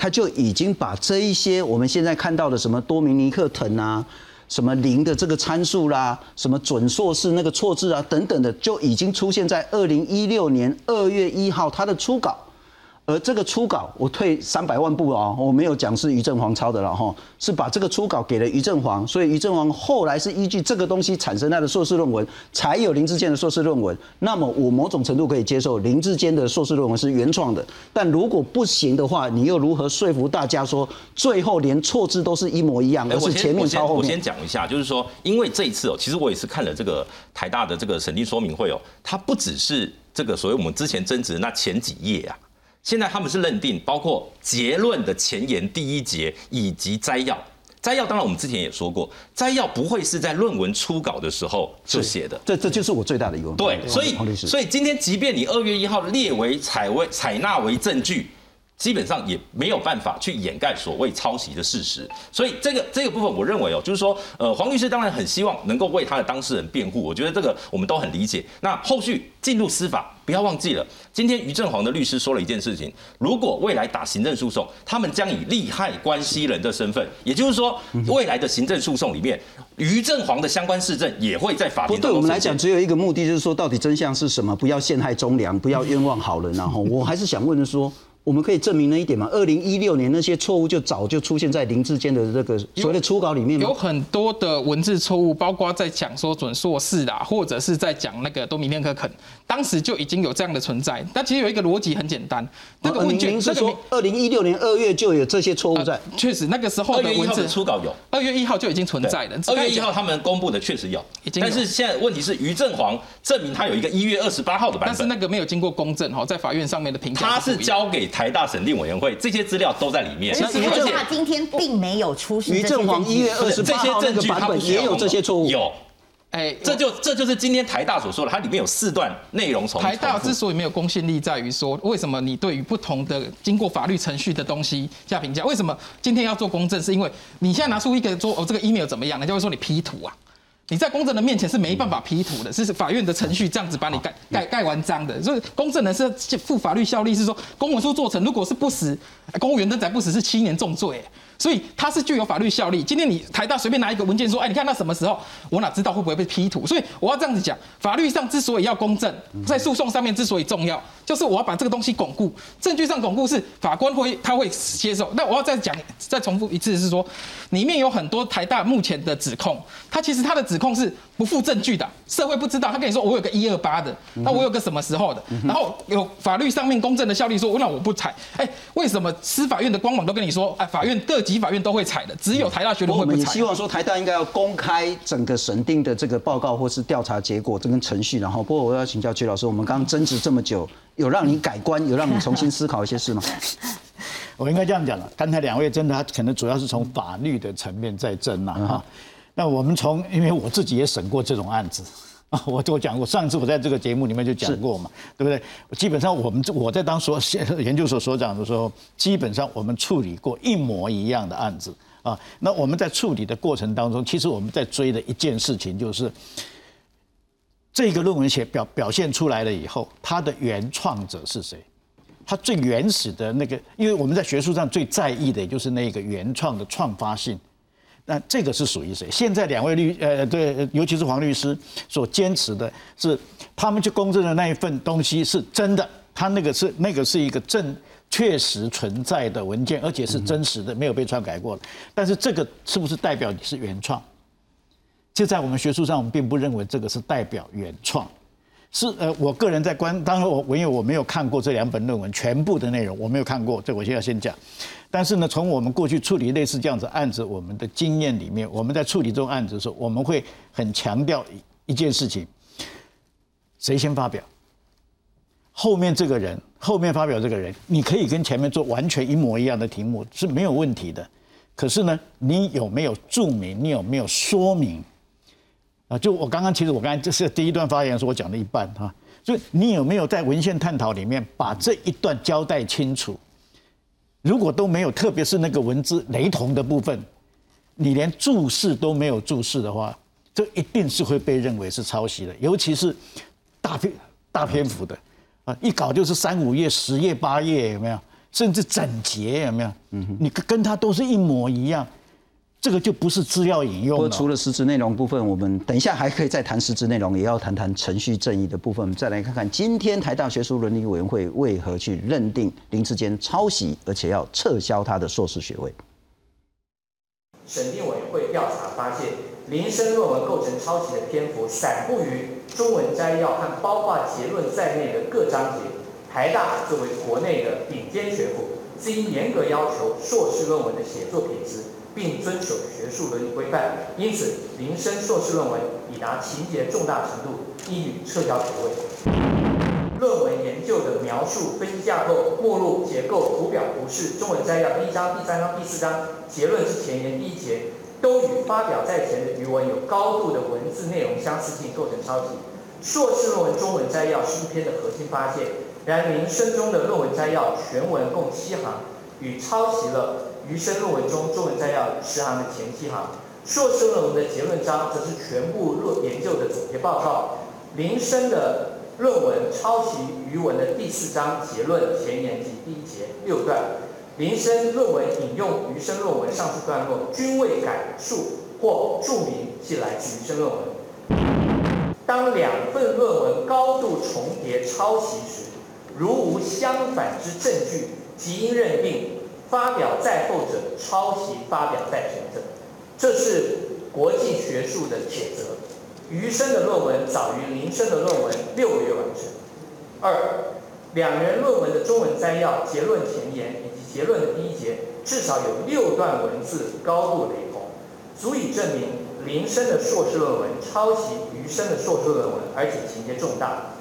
他就已经把这一些我们现在看到的什么多米尼克藤啊，什么零的这个参数啦，什么准硕士那个错字啊等等的，就已经出现在二零一六年二月一号他的初稿。而这个初稿，我退三百万步哦，我没有讲是于正煌抄的了哈，是把这个初稿给了于正煌，所以于正煌后来是依据这个东西产生他的硕士论文，才有林志坚的硕士论文。那么我某种程度可以接受林志坚的硕士论文是原创的，但如果不行的话，你又如何说服大家说最后连错字都是一模一样，而是前面抄后面？我先讲一下，就是说，因为这一次哦，其实我也是看了这个台大的这个审定说明会哦，它不只是这个所谓我们之前争执的那前几页啊。现在他们是认定，包括结论的前言第一节以及摘要。摘要当然我们之前也说过，摘要不会是在论文初稿的时候就写的。这这就是我最大的疑问。对，所以所以今天即便你二月一号列为采为采纳为证据。基本上也没有办法去掩盖所谓抄袭的事实，所以这个这个部分，我认为哦，就是说，呃，黄律师当然很希望能够为他的当事人辩护，我觉得这个我们都很理解。那后续进入司法，不要忘记了，今天于正煌的律师说了一件事情：如果未来打行政诉讼，他们将以利害关系人的身份，也就是说，未来的行政诉讼里面，于正煌的相关市政也会在法庭。对我们来讲，只有一个目的，就是说，到底真相是什么？不要陷害忠良，不要冤枉好人。然后，我还是想问的说。我们可以证明那一点嘛？二零一六年那些错误就早就出现在林志坚的这个所谓的初稿里面吗？有很多的文字错误，包括在讲说准硕士啦，或者是在讲那个多米尼克肯，当时就已经有这样的存在。但其实有一个逻辑很简单，那个问卷是说二零一六年二月就有这些错误在。确实，那个时候的文字初稿有，二月一号就已经存在了。二月一号他们公布的确实有，但是现在问题是于正煌证明他有一个一月二十八号的版本，但是那个没有经过公证哈，在法院上面的评价，他是交给台大审定委员。会这些资料都在里面。而且今天并没有出示于正煌一月二十八号这个版本也有这些错误。有，哎，这就这就是今天台大所说的，它里面有四段内容从台大之所以没有公信力，在于说为什么你对于不同的经过法律程序的东西下评价？为什么今天要做公证？是因为你现在拿出一个说哦这个 email 怎么样，人家会说你 P 图啊。你在公证人面前是没办法 P 图的，是法院的程序这样子把你盖盖盖完章的。所以公证人是负法律效力，是说公文书做成，如果是不实，公务员登载不实是七年重罪。所以它是具有法律效力。今天你台大随便拿一个文件说，哎，你看到什么时候，我哪知道会不会被批图？所以我要这样子讲，法律上之所以要公正，在诉讼上面之所以重要，就是我要把这个东西巩固，证据上巩固是法官会他会接受。那我要再讲再重复一次是说，里面有很多台大目前的指控，他其实他的指控是不附证据的，社会不知道。他跟你说我有个一二八的，那我有个什么时候的，然后有法律上面公正的效力，说那我不采。哎，为什么司法院的官网都跟你说，哎，法院各。级法院都会采的，只有台大学论会不采。我们也希望说台大应该要公开整个审定的这个报告或是调查结果，这跟程序。然后，不过我要请教曲老师，我们刚刚争执这么久，有让你改观，有让你重新思考一些事吗？我应该这样讲了，刚才两位真的，他可能主要是从法律的层面在争嘛哈。那我们从，因为我自己也审过这种案子。啊，我我讲过，上次我在这个节目里面就讲过嘛，对不对？基本上我们我在当所研究所所长的时候，基本上我们处理过一模一样的案子啊。那我们在处理的过程当中，其实我们在追的一件事情就是，这个论文写表表现出来了以后，它的原创者是谁？它最原始的那个，因为我们在学术上最在意的就是那个原创的创发性。那这个是属于谁？现在两位律呃，对，尤其是黄律师所坚持的是，他们去公证的那一份东西是真的，他那个是那个是一个证确实存在的文件，而且是真实的，没有被篡改过的。但是这个是不是代表你是原创？就在我们学术上，我们并不认为这个是代表原创。是呃，我个人在观，当然我因为我没有看过这两本论文全部的内容，我没有看过，这我先要先讲。但是呢，从我们过去处理类似这样子案子，我们的经验里面，我们在处理这种案子的时候，我们会很强调一件事情：谁先发表？后面这个人，后面发表这个人，你可以跟前面做完全一模一样的题目是没有问题的。可是呢，你有没有注明？你有没有说明？啊，就我刚刚，其实我刚才这是第一段发言，是我讲了一半哈。所以你有没有在文献探讨里面把这一段交代清楚？如果都没有，特别是那个文字雷同的部分，你连注释都没有注释的话，这一定是会被认为是抄袭的。尤其是大篇大篇幅的啊，一搞就是三五页、十页、八页，有没有？甚至整节有没有？嗯哼，你跟跟他都是一模一样。这个就不是资料引用了。除了实质内容部分，我们等一下还可以再谈实质内容，也要谈谈程序正义的部分。再来看看今天台大学术伦理委员会为何去认定林志坚抄袭，而且要撤销他的硕士学位。审定委员会调查发现，林生论文构成抄袭的篇幅散布于中文摘要和包括结论在内的各章节。台大作为国内的顶尖学府，自应严格要求硕士论文的写作品质。并遵守学术伦理规范，因此林生硕士论文已达情节重大程度，应予撤销学位。论文研究的描述、分析架构、目录、结构、图表、图示、中文摘要第一章、第三章、第四章、结论之前言第一节，都与发表在前的余文有高度的文字内容相似性，构成抄袭。硕士论文中文摘要是一篇的核心发现，然林生中的论文摘要全文共七行，与抄袭了。余生论文中中文摘要十行的前七行，硕士论文的结论章则是全部论研究的总结报告。林生的论文抄袭余文的第四章结论前言及第一节六段，林生论文引用余生论文上述段落均未改述或注明系来自余生论文。当两份论文高度重叠抄袭时，如无相反之证据，即应认定。发表在后者抄袭发表在前者，这是国际学术的铁则。余生的论文早于林生的论文六个月完成。二，两人论文的中文摘要、结论前言以及结论的第一节，至少有六段文字高度雷同，足以证明林生的硕士论文抄袭余生的硕士论文，而且情节重大。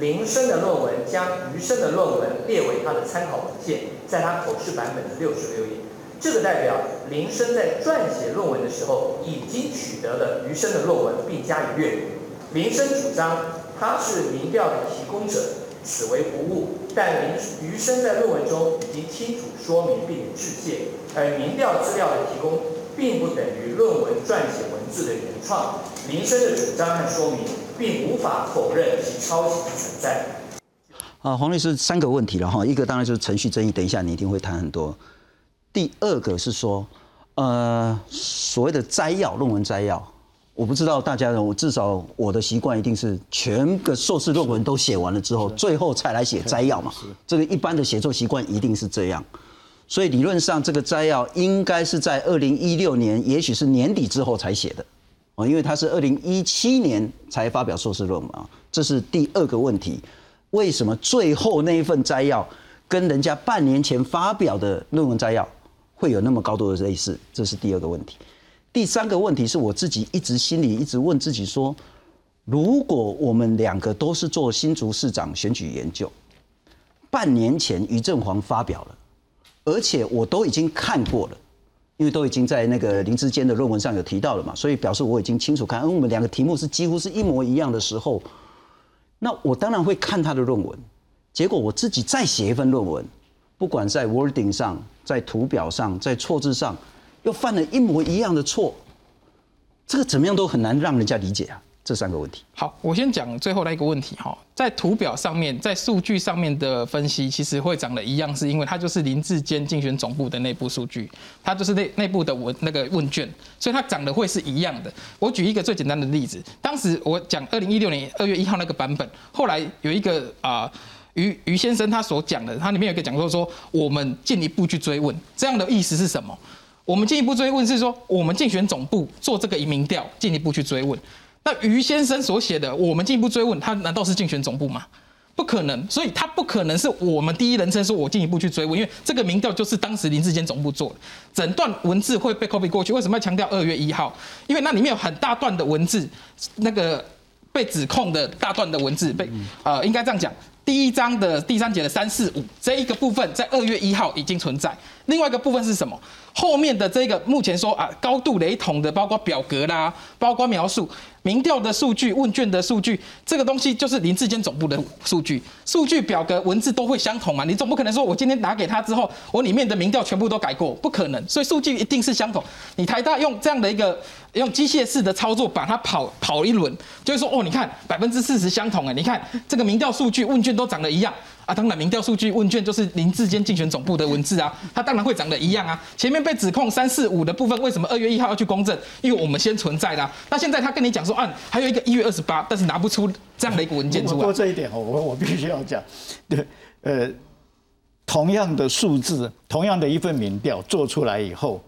林生的论文将余生的论文列为他的参考文献，在他口试版本的六十六页，这个代表林生在撰写论文的时候已经取得了余生的论文并加以阅读。林生主张他是民调的提供者，此为不误。但林余生在论文中已经清楚说明并致谢，而民调资料的提供并不等于论文撰写文字的原创。民生的主张和说明并无法否认其抄袭的存在。啊，黄律师三个问题了哈，一个当然就是程序争议，等一下你一定会谈很多。第二个是说，呃，所谓的摘要，论文摘要，我不知道大家的，我至少我的习惯一定是全个硕士论文都写完了之后，最后才来写摘要嘛。这个一般的写作习惯一定是这样，所以理论上这个摘要应该是在二零一六年，也许是年底之后才写的，哦，因为他是二零一七年才发表硕士论文啊。这是第二个问题，为什么最后那一份摘要跟人家半年前发表的论文摘要？会有那么高度的类似，这是第二个问题。第三个问题是我自己一直心里一直问自己说：如果我们两个都是做新竹市长选举研究，半年前于正煌发表了，而且我都已经看过了，因为都已经在那个林志坚的论文上有提到了嘛，所以表示我已经清楚看，因为我们两个题目是几乎是一模一样的时候，那我当然会看他的论文。结果我自己再写一份论文。不管在 wording 上，在图表上，在错字上，又犯了一模一样的错，这个怎么样都很难让人家理解啊！这三个问题。好，我先讲最后的一个问题哈，在图表上面，在数据上面的分析，其实会长得一样，是因为它就是林志坚竞选总部的内部数据，它就是内内部的文那个问卷，所以它长得会是一样的。我举一个最简单的例子，当时我讲二零一六年二月一号那个版本，后来有一个啊。于于先生他所讲的，他里面有一个讲说说，我们进一步去追问，这样的意思是什么？我们进一步追问是说，我们竞选总部做这个移民调，进一步去追问。那于先生所写的，我们进一步追问，他难道是竞选总部吗？不可能，所以他不可能是我们第一人称说，我进一步去追问，因为这个民调就是当时林志坚总部做的，整段文字会被 copy 过去。为什么要强调二月一号？因为那里面有很大段的文字，那个被指控的大段的文字被呃，应该这样讲。第一章的第三节的三四五这一个部分，在二月一号已经存在。另外一个部分是什么？后面的这个目前说啊，高度雷同的，包括表格啦，包括描述。民调的数据、问卷的数据，这个东西就是林志坚总部的数据，数据表格、文字都会相同嘛？你总不可能说我今天拿给他之后，我里面的民调全部都改过，不可能。所以数据一定是相同。你台大用这样的一个用机械式的操作把它跑跑一轮，就是说哦，你看百分之四十相同哎，你看这个民调数据、问卷都长得一样。啊，当然，民调数据问卷就是林志坚竞选总部的文字啊，它当然会长得一样啊。前面被指控三四五的部分，为什么二月一号要去公证？因为我们先存在的。那现在他跟你讲说，啊，还有一个一月二十八，但是拿不出这样的一个文件出来。过这一点哦，我我必须要讲，对，呃，同样的数字，同样的一份民调做出来以后。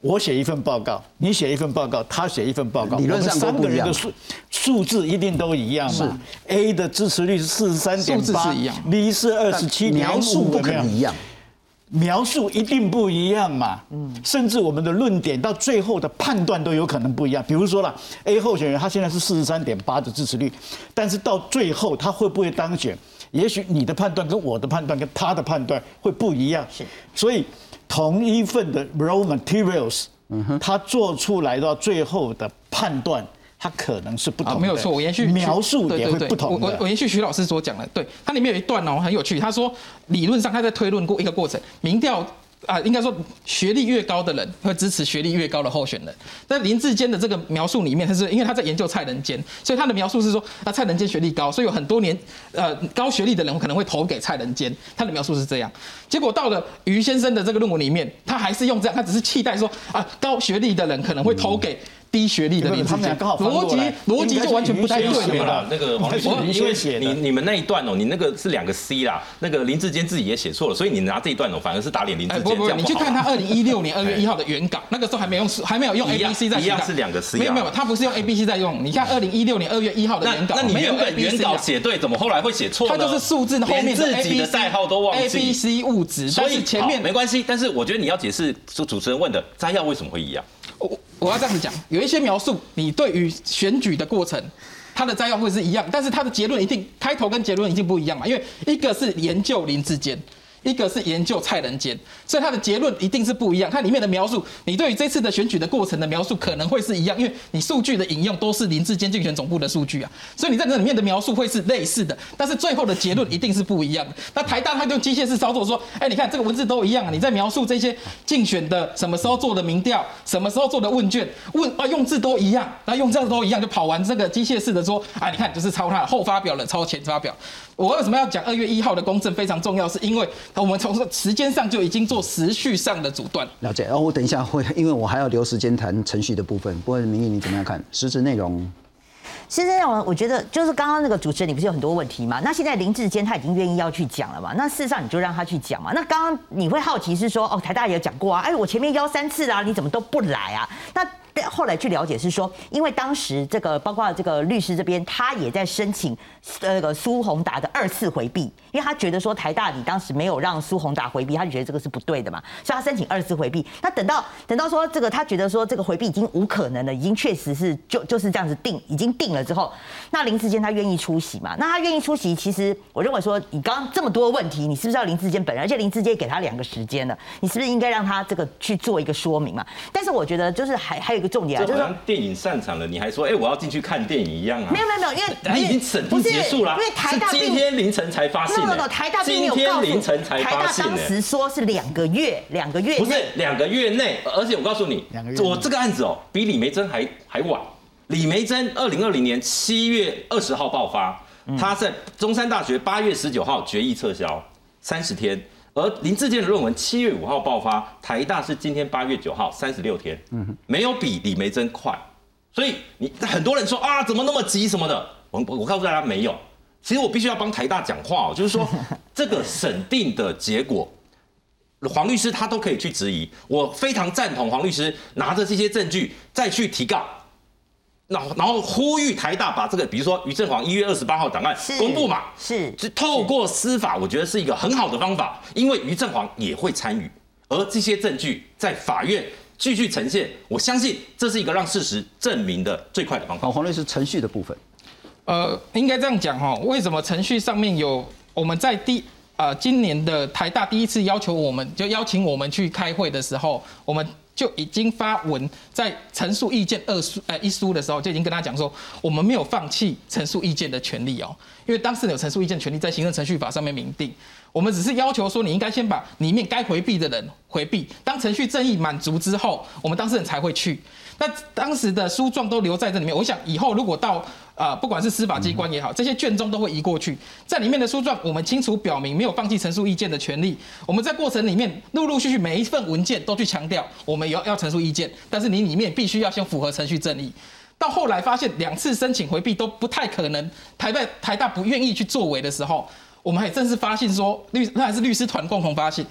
我写一份报告，你写一份报告，他写一份报告，理论上三个人的数数字一定都一样嘛？A 的支持率是四十三点八，B 是二十七点五，描述不可能一样，描述一定不一样嘛？嗯，甚至我们的论点到最后的判断都有可能不一样。比如说啦，A 候选人他现在是四十三点八的支持率，但是到最后他会不会当选？也许你的判断跟我的判断跟他的判断会不一样，是，所以。同一份的 raw materials，嗯哼，他做出来到最后的判断，他可能是不同的。没有错，我延续描述也会不同的。我我延续徐老师所讲的，对，它里面有一段哦很有趣，他说理论上他在推论过一个过程，民调。啊，应该说学历越高的人会支持学历越高的候选人。那林志坚的这个描述里面，他是因为他在研究蔡仁坚，所以他的描述是说，那蔡仁坚学历高，所以有很多年呃高学历的人可能会投给蔡仁坚。他的描述是这样。结果到了于先生的这个论文里面，他还是用这样，他只是期待说啊高学历的人可能会投给。低学历的林志坚，逻辑逻辑就完全不太对了。那个黄律师，因为你你们那一段哦，你那个是两个 C 啦，那个林志坚自己也写错了，所以你拿这一段哦，反而是打脸林志坚。不不，你去看他二零一六年 二月一号的原稿，那个时候还没用还没有用 A B C 在一样是两个 C，没有没有，他不是用 A B C 在用。你看二零一六年二月一号的原稿，那你原本原稿写对，怎么后来会写错？他就是数字后面自己的代号都忘记 A B C 物质，所以前面没关系。但是我觉得你要解释，就主持人问的摘要为什么会一样？我我要这样子讲，有一些描述，你对于选举的过程，它的摘要会是一样，但是它的结论一定开头跟结论一定不一样嘛，因为一个是研究林志坚，一个是研究蔡仁坚，所以他的结论一定是不一样。它里面的描述，你对于这次的选举的过程的描述可能会是一样，因为你数据的引用都是林志坚竞选总部的数据啊，所以你在这里面的描述会是类似的，但是最后的结论一定是不一样的。那台大他用机械式操作说，哎，你看这个文字都一样啊，你在描述这些竞选的什么时候做的民调，什么时候做的问卷，问啊用字都一样，那用这样都一样就跑完这个机械式的说，啊，你看就是抄他后发表了，抄前发表。我为什么要讲二月一号的公证非常重要？是因为我们从时间上就已经做时序上的阻断。了解。然后我等一下会，因为我还要留时间谈程序的部分。不过明玉你怎么样看？实质内容？实质内容，我觉得就是刚刚那个主持人，你不是有很多问题吗？那现在林志坚他已经愿意要去讲了嘛？那事实上你就让他去讲嘛。那刚刚你会好奇是说，哦，台大也有讲过啊，哎，我前面邀三次啊，你怎么都不来啊？那后来去了解是说，因为当时这个包括这个律师这边，他也在申请那个苏宏达的二次回避，因为他觉得说台大你当时没有让苏宏达回避，他就觉得这个是不对的嘛，所以他申请二次回避。那等到等到说这个他觉得说这个回避已经无可能了，已经确实是就就是这样子定，已经定了之后，那林志坚他愿意出席嘛？那他愿意出席，其实我认为说你刚刚这么多问题，你是不是要林志坚本人？而且林志坚给他两个时间了，你是不是应该让他这个去做一个说明嘛？但是我觉得就是还还有一个重点啊，就是说电影散场了，你还说哎我要进去看电影一样啊？没有没有没有，因为他已经审定结束了，因为台大今天凌晨才发现，没有没有，台大并没有告诉，台大当时说是两个月，两个月不是两个月内，而且我告诉你，我这个案子哦比李梅珍还还晚，李梅珍二零二零年七月二十号爆发，他在中山大学八月十九号决议撤销三十天。而林志坚的论文七月五号爆发，台大是今天八月九号，三十六天，嗯，没有比李梅珍快，所以你很多人说啊，怎么那么急什么的，我我告诉大家没有，其实我必须要帮台大讲话哦，就是说 这个审定的结果，黄律师他都可以去质疑，我非常赞同黄律师拿着这些证据再去提告。然后，然后呼吁台大把这个，比如说于正煌一月二十八号档案公布嘛，是，是透过司法，我觉得是一个很好的方法，因为于正煌也会参与，而这些证据在法院继续呈现，我相信这是一个让事实证明的最快的方法。黄律师，程序的部分，呃，应该这样讲哈，为什么程序上面有我们在第呃今年的台大第一次要求我们就邀请我们去开会的时候，我们。就已经发文在陈述意见二书呃一书的时候，就已经跟他讲说，我们没有放弃陈述意见的权利哦，因为当事人有陈述意见权利在行政程序法上面明定，我们只是要求说，你应该先把里面该回避的人回避，当程序正义满足之后，我们当事人才会去。那当时的书状都留在这里面，我想以后如果到啊，不管是司法机关也好，这些卷宗都会移过去，在里面的书状，我们清楚表明没有放弃陈述意见的权利。我们在过程里面陆陆续续每一份文件都去强调，我们要要陈述意见，但是你里面必须要先符合程序正义。到后来发现两次申请回避都不太可能，台大台大不愿意去作为的时候，我们还正式发信说律那还是律师团共同发信，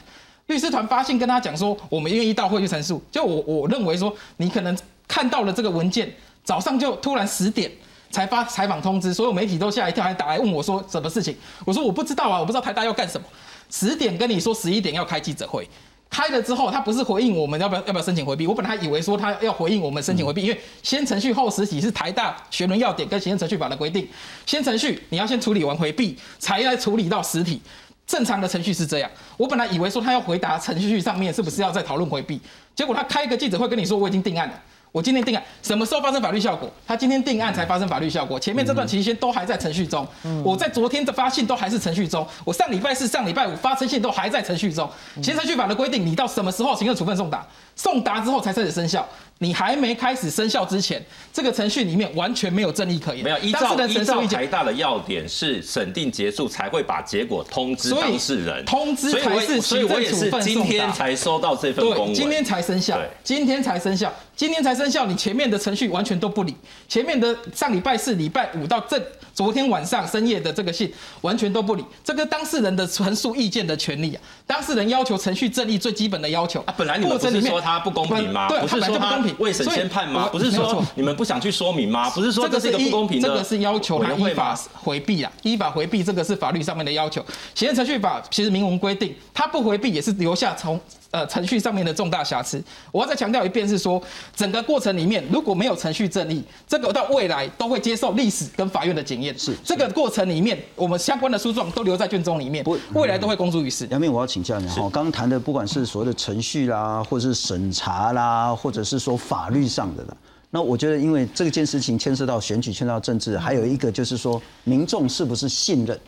律师团发信跟他讲说，我们愿意到会去陈述。就我我认为说，你可能。看到了这个文件，早上就突然十点才发采访通知，所有媒体都吓一跳，还打来问我说什么事情？我说我不知道啊，我不知道台大要干什么。十点跟你说十一点要开记者会，开了之后他不是回应我们要不要要不要申请回避？我本来以为说他要回应我们申请回避，因为先程序后实体是台大学伦要点跟行政程序法的规定，先程序你要先处理完回避，才来处理到实体。正常的程序是这样。我本来以为说他要回答程序上面是不是要再讨论回避，结果他开一个记者会跟你说我已经定案了。我今天定案，什么时候发生法律效果？他今天定案才发生法律效果，前面这段期间都还在程序中。我在昨天的发信都还是程序中，我上礼拜四、上礼拜五发生信都还在程序中。行程序法的规定，你到什么时候行政处分送达？送达之后才开始生效。你还没开始生效之前，这个程序里面完全没有正义可言。没有依照依照台大的要点是审定结束才会把结果通知当事人，通知才是行政处分今天才收到这份公文，今天才生效，今天才生效，今天才生效。你前面的程序完全都不理，前面的上礼拜四、礼拜五到这昨天晚上深夜的这个信完全都不理，这个当事人的陈述意见的权利啊，当事人要求程序正义最基本的要求啊，本来你们不是说他不公平吗？对，不是说他。未审先判吗？不是说你们不想去说明吗？不是说这是一个不公平的，这个是要求他依法回避啊，依法回避，这个是法律上面的要求。行政程序法其实明文规定，他不回避也是留下从呃程序上面的重大瑕疵。我要再强调一遍，是说整个过程里面如果没有程序正义，这个到未来都会接受历史跟法院的检验。是这个过程里面，我们相关的诉状都留在卷宗里面，未来都会公诸于世。杨明，我要请教你哈，刚刚谈的不管是所谓的程序啦，或者是审查啦，或者是说法律上的啦。那我觉得，因为这件事情牵涉到选举，牵涉到政治，还有一个就是说，民众是不是信任，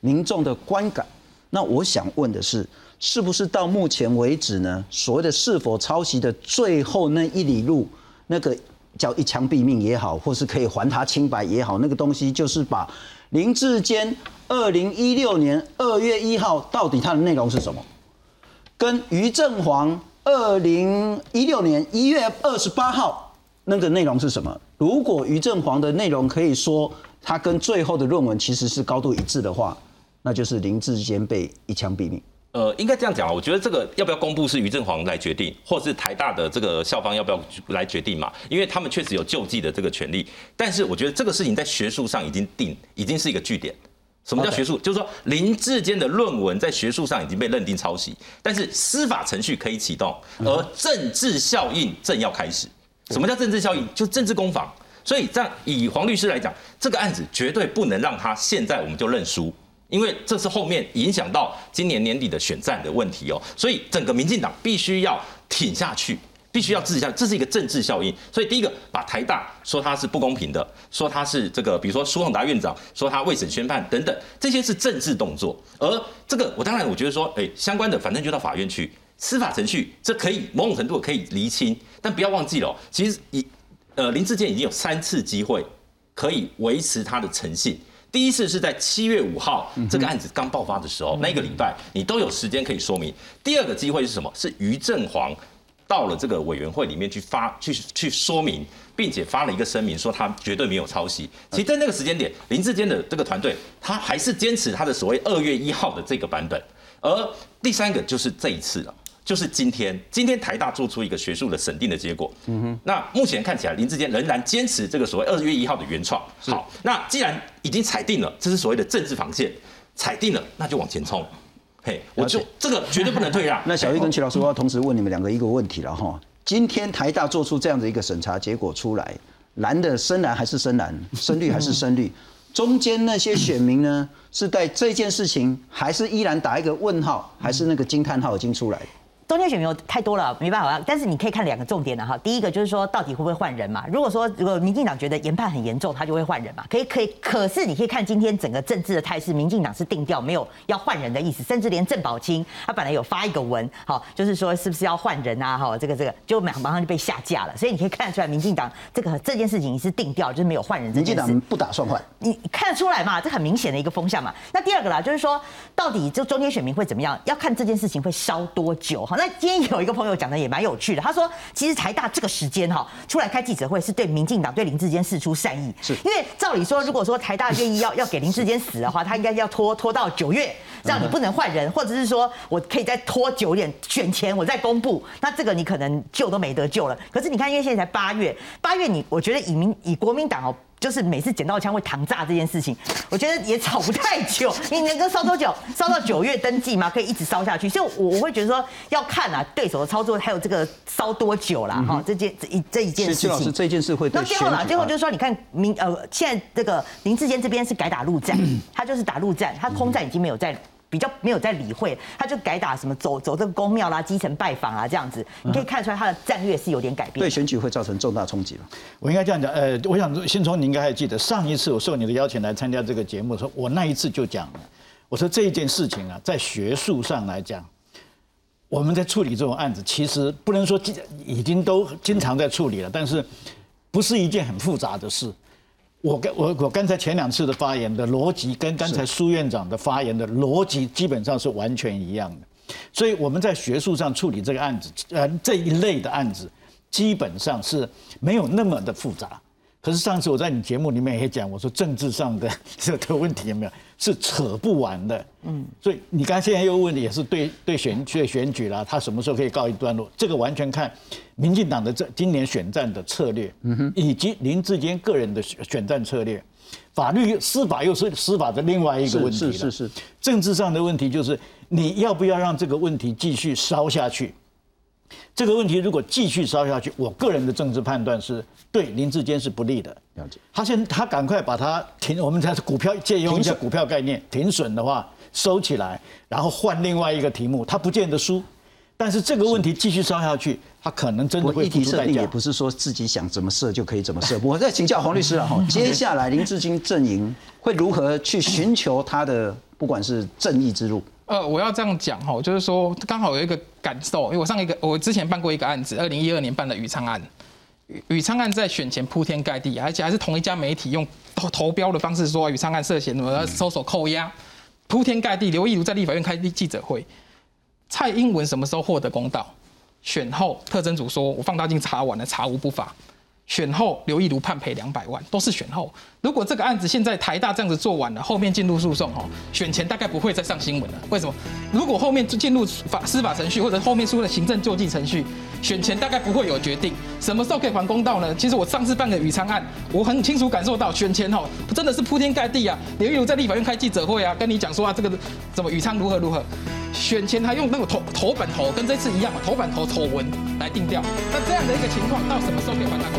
民众的观感。那我想问的是，是不是到目前为止呢，所谓的是否抄袭的最后那一里路，那个叫一枪毙命也好，或是可以还他清白也好，那个东西就是把林志坚二零一六年二月一号到底它的内容是什么，跟于正煌二零一六年一月二十八号。那个内容是什么？如果于正煌的内容可以说他跟最后的论文其实是高度一致的话，那就是林志坚被一枪毙命。呃，应该这样讲啊，我觉得这个要不要公布是于正煌来决定，或是台大的这个校方要不要来决定嘛？因为他们确实有救济的这个权利。但是我觉得这个事情在学术上已经定，已经是一个据点。什么叫学术？就是说林志坚的论文在学术上已经被认定抄袭，但是司法程序可以启动，而政治效应正要开始。什么叫政治效应？就政治攻防。所以这样以黄律师来讲，这个案子绝对不能让他现在我们就认输，因为这是后面影响到今年年底的选战的问题哦。所以整个民进党必须要挺下去，必须要支持下，这是一个政治效应。所以第一个把台大说他是不公平的，说他是这个，比如说苏宏达院长说他未审宣判等等，这些是政治动作。而这个我当然我觉得说，哎，相关的反正就到法院去。司法程序这可以某种程度可以厘清，但不要忘记了，其实已呃林志健已经有三次机会可以维持他的诚信。第一次是在七月五号这个案子刚爆发的时候，那个礼拜你都有时间可以说明。第二个机会是什么？是于振煌到了这个委员会里面去发去去说明，并且发了一个声明说他绝对没有抄袭。其实，在那个时间点，林志坚的这个团队他还是坚持他的所谓二月一号的这个版本。而第三个就是这一次了。就是今天，今天台大做出一个学术的审定的结果。嗯哼，那目前看起来林志坚仍然坚持这个所谓二月一号的原创。好，那既然已经踩定了，这是所谓的政治防线，踩定了，那就往前冲。嘿，我就这个绝对不能退让。那小玉跟齐老师，我要同时问你们两个一个问题了哈。今天台大做出这样的一个审查结果出来，蓝的深蓝还是深蓝，深绿还是深绿？中间那些选民呢，是在这件事情还是依然打一个问号，还是那个惊叹号已经出来？中间选民有太多了，没办法。但是你可以看两个重点的哈。第一个就是说，到底会不会换人嘛？如果说如果民进党觉得研判很严重，他就会换人嘛。可以可以，可是你可以看今天整个政治的态势，民进党是定调，没有要换人的意思。甚至连郑宝清他本来有发一个文，好，就是说是不是要换人啊？哈，这个这个就马马上就被下架了。所以你可以看得出来，民进党这个这件事情是定调，就是没有换人。民进党不打算换，你看得出来嘛？这很明显的一个风向嘛。那第二个啦，就是说到底这中间选民会怎么样？要看这件事情会烧多久。好，那今天有一个。朋友讲的也蛮有趣的，他说，其实台大这个时间哈出来开记者会，是对民进党对林志坚示出善意，是因为照理说，如果说台大愿意要要给林志坚死的话，他应该要拖拖到九月，这样你不能换人，或者是说我可以再拖久点选前我再公布，那这个你可能救都没得救了。可是你看，因为现在才八月，八月你我觉得以民以国民党哦。就是每次捡到枪会膛炸这件事情，我觉得也吵不太久。你能够烧多久？烧到九月登记吗？可以一直烧下去。所以，我我会觉得说要看啊，对手的操作还有这个烧多久啦。哈。这件这一这一件事情。老师，这件事会。那最后啦，最后就是说，你看明呃，现在这个林志坚这边是改打陆战，他就是打陆战，他空战已经没有在。比较没有在理会，他就改打什么走走这个公庙啦、基层拜访啊这样子，你可以看出来他的战略是有点改变。对选举会造成重大冲击了。我应该这样讲，呃，我想新聪你应该还记得上一次我受你的邀请来参加这个节目的时候，我那一次就讲了，我说这一件事情啊，在学术上来讲，我们在处理这种案子，其实不能说已经都经常在处理了，但是不是一件很复杂的事。我跟我我刚才前两次的发言的逻辑，跟刚才苏院长的发言的逻辑基本上是完全一样的，所以我们在学术上处理这个案子，呃这一类的案子，基本上是没有那么的复杂。可是上次我在你节目里面也讲，我说政治上的 这个问题有没有是扯不完的？嗯，所以你刚现在又问的也是对对选对选举啦，他什么时候可以告一段落？这个完全看民进党的这今年选战的策略，嗯哼，以及林志坚个人的选战策略。法律司法又是司法的另外一个问题是是是。政治上的问题就是你要不要让这个问题继续烧下去？这个问题如果继续烧下去，我个人的政治判断是对林志坚是不利的。了解。他先他赶快把它停，我们才是股票借用一下股票概念，停损的话收起来，然后换另外一个题目，他不见得输。但是这个问题继续烧下去，他可能真的会付出代价。也不是说自己想怎么设就可以怎么设。我再请教黄律师 了哈，接下来林志坚阵营会如何去寻求他的不管是正义之路？呃，我要这样讲哈，就是说刚好有一个感受，因为我上一个我之前办过一个案子，二零一二年办的宇昌案，宇宇昌案在选前铺天盖地，而且还是同一家媒体用投投标的方式说宇昌案涉嫌什么搜索扣押，铺天盖地。刘亦如在立法院开记者会。蔡英文什么时候获得公道？选后特征组说，我放大镜查完了，查无不法。选后刘义儒判赔两百万，都是选后。如果这个案子现在台大这样子做完了，后面进入诉讼哈，选前大概不会再上新闻了。为什么？如果后面进入法司法程序，或者后面出了行政救济程序，选前大概不会有决定。什么时候可以还公道呢？其实我上次办的宇昌案，我很清楚感受到选前哦，真的是铺天盖地啊。刘义儒在立法院开记者会啊，跟你讲说啊，这个怎么宇昌如何如何。选前他用那个头头版头跟这次一样，头版头丑闻来定调。那这样的一个情况，到什么时候可以还他公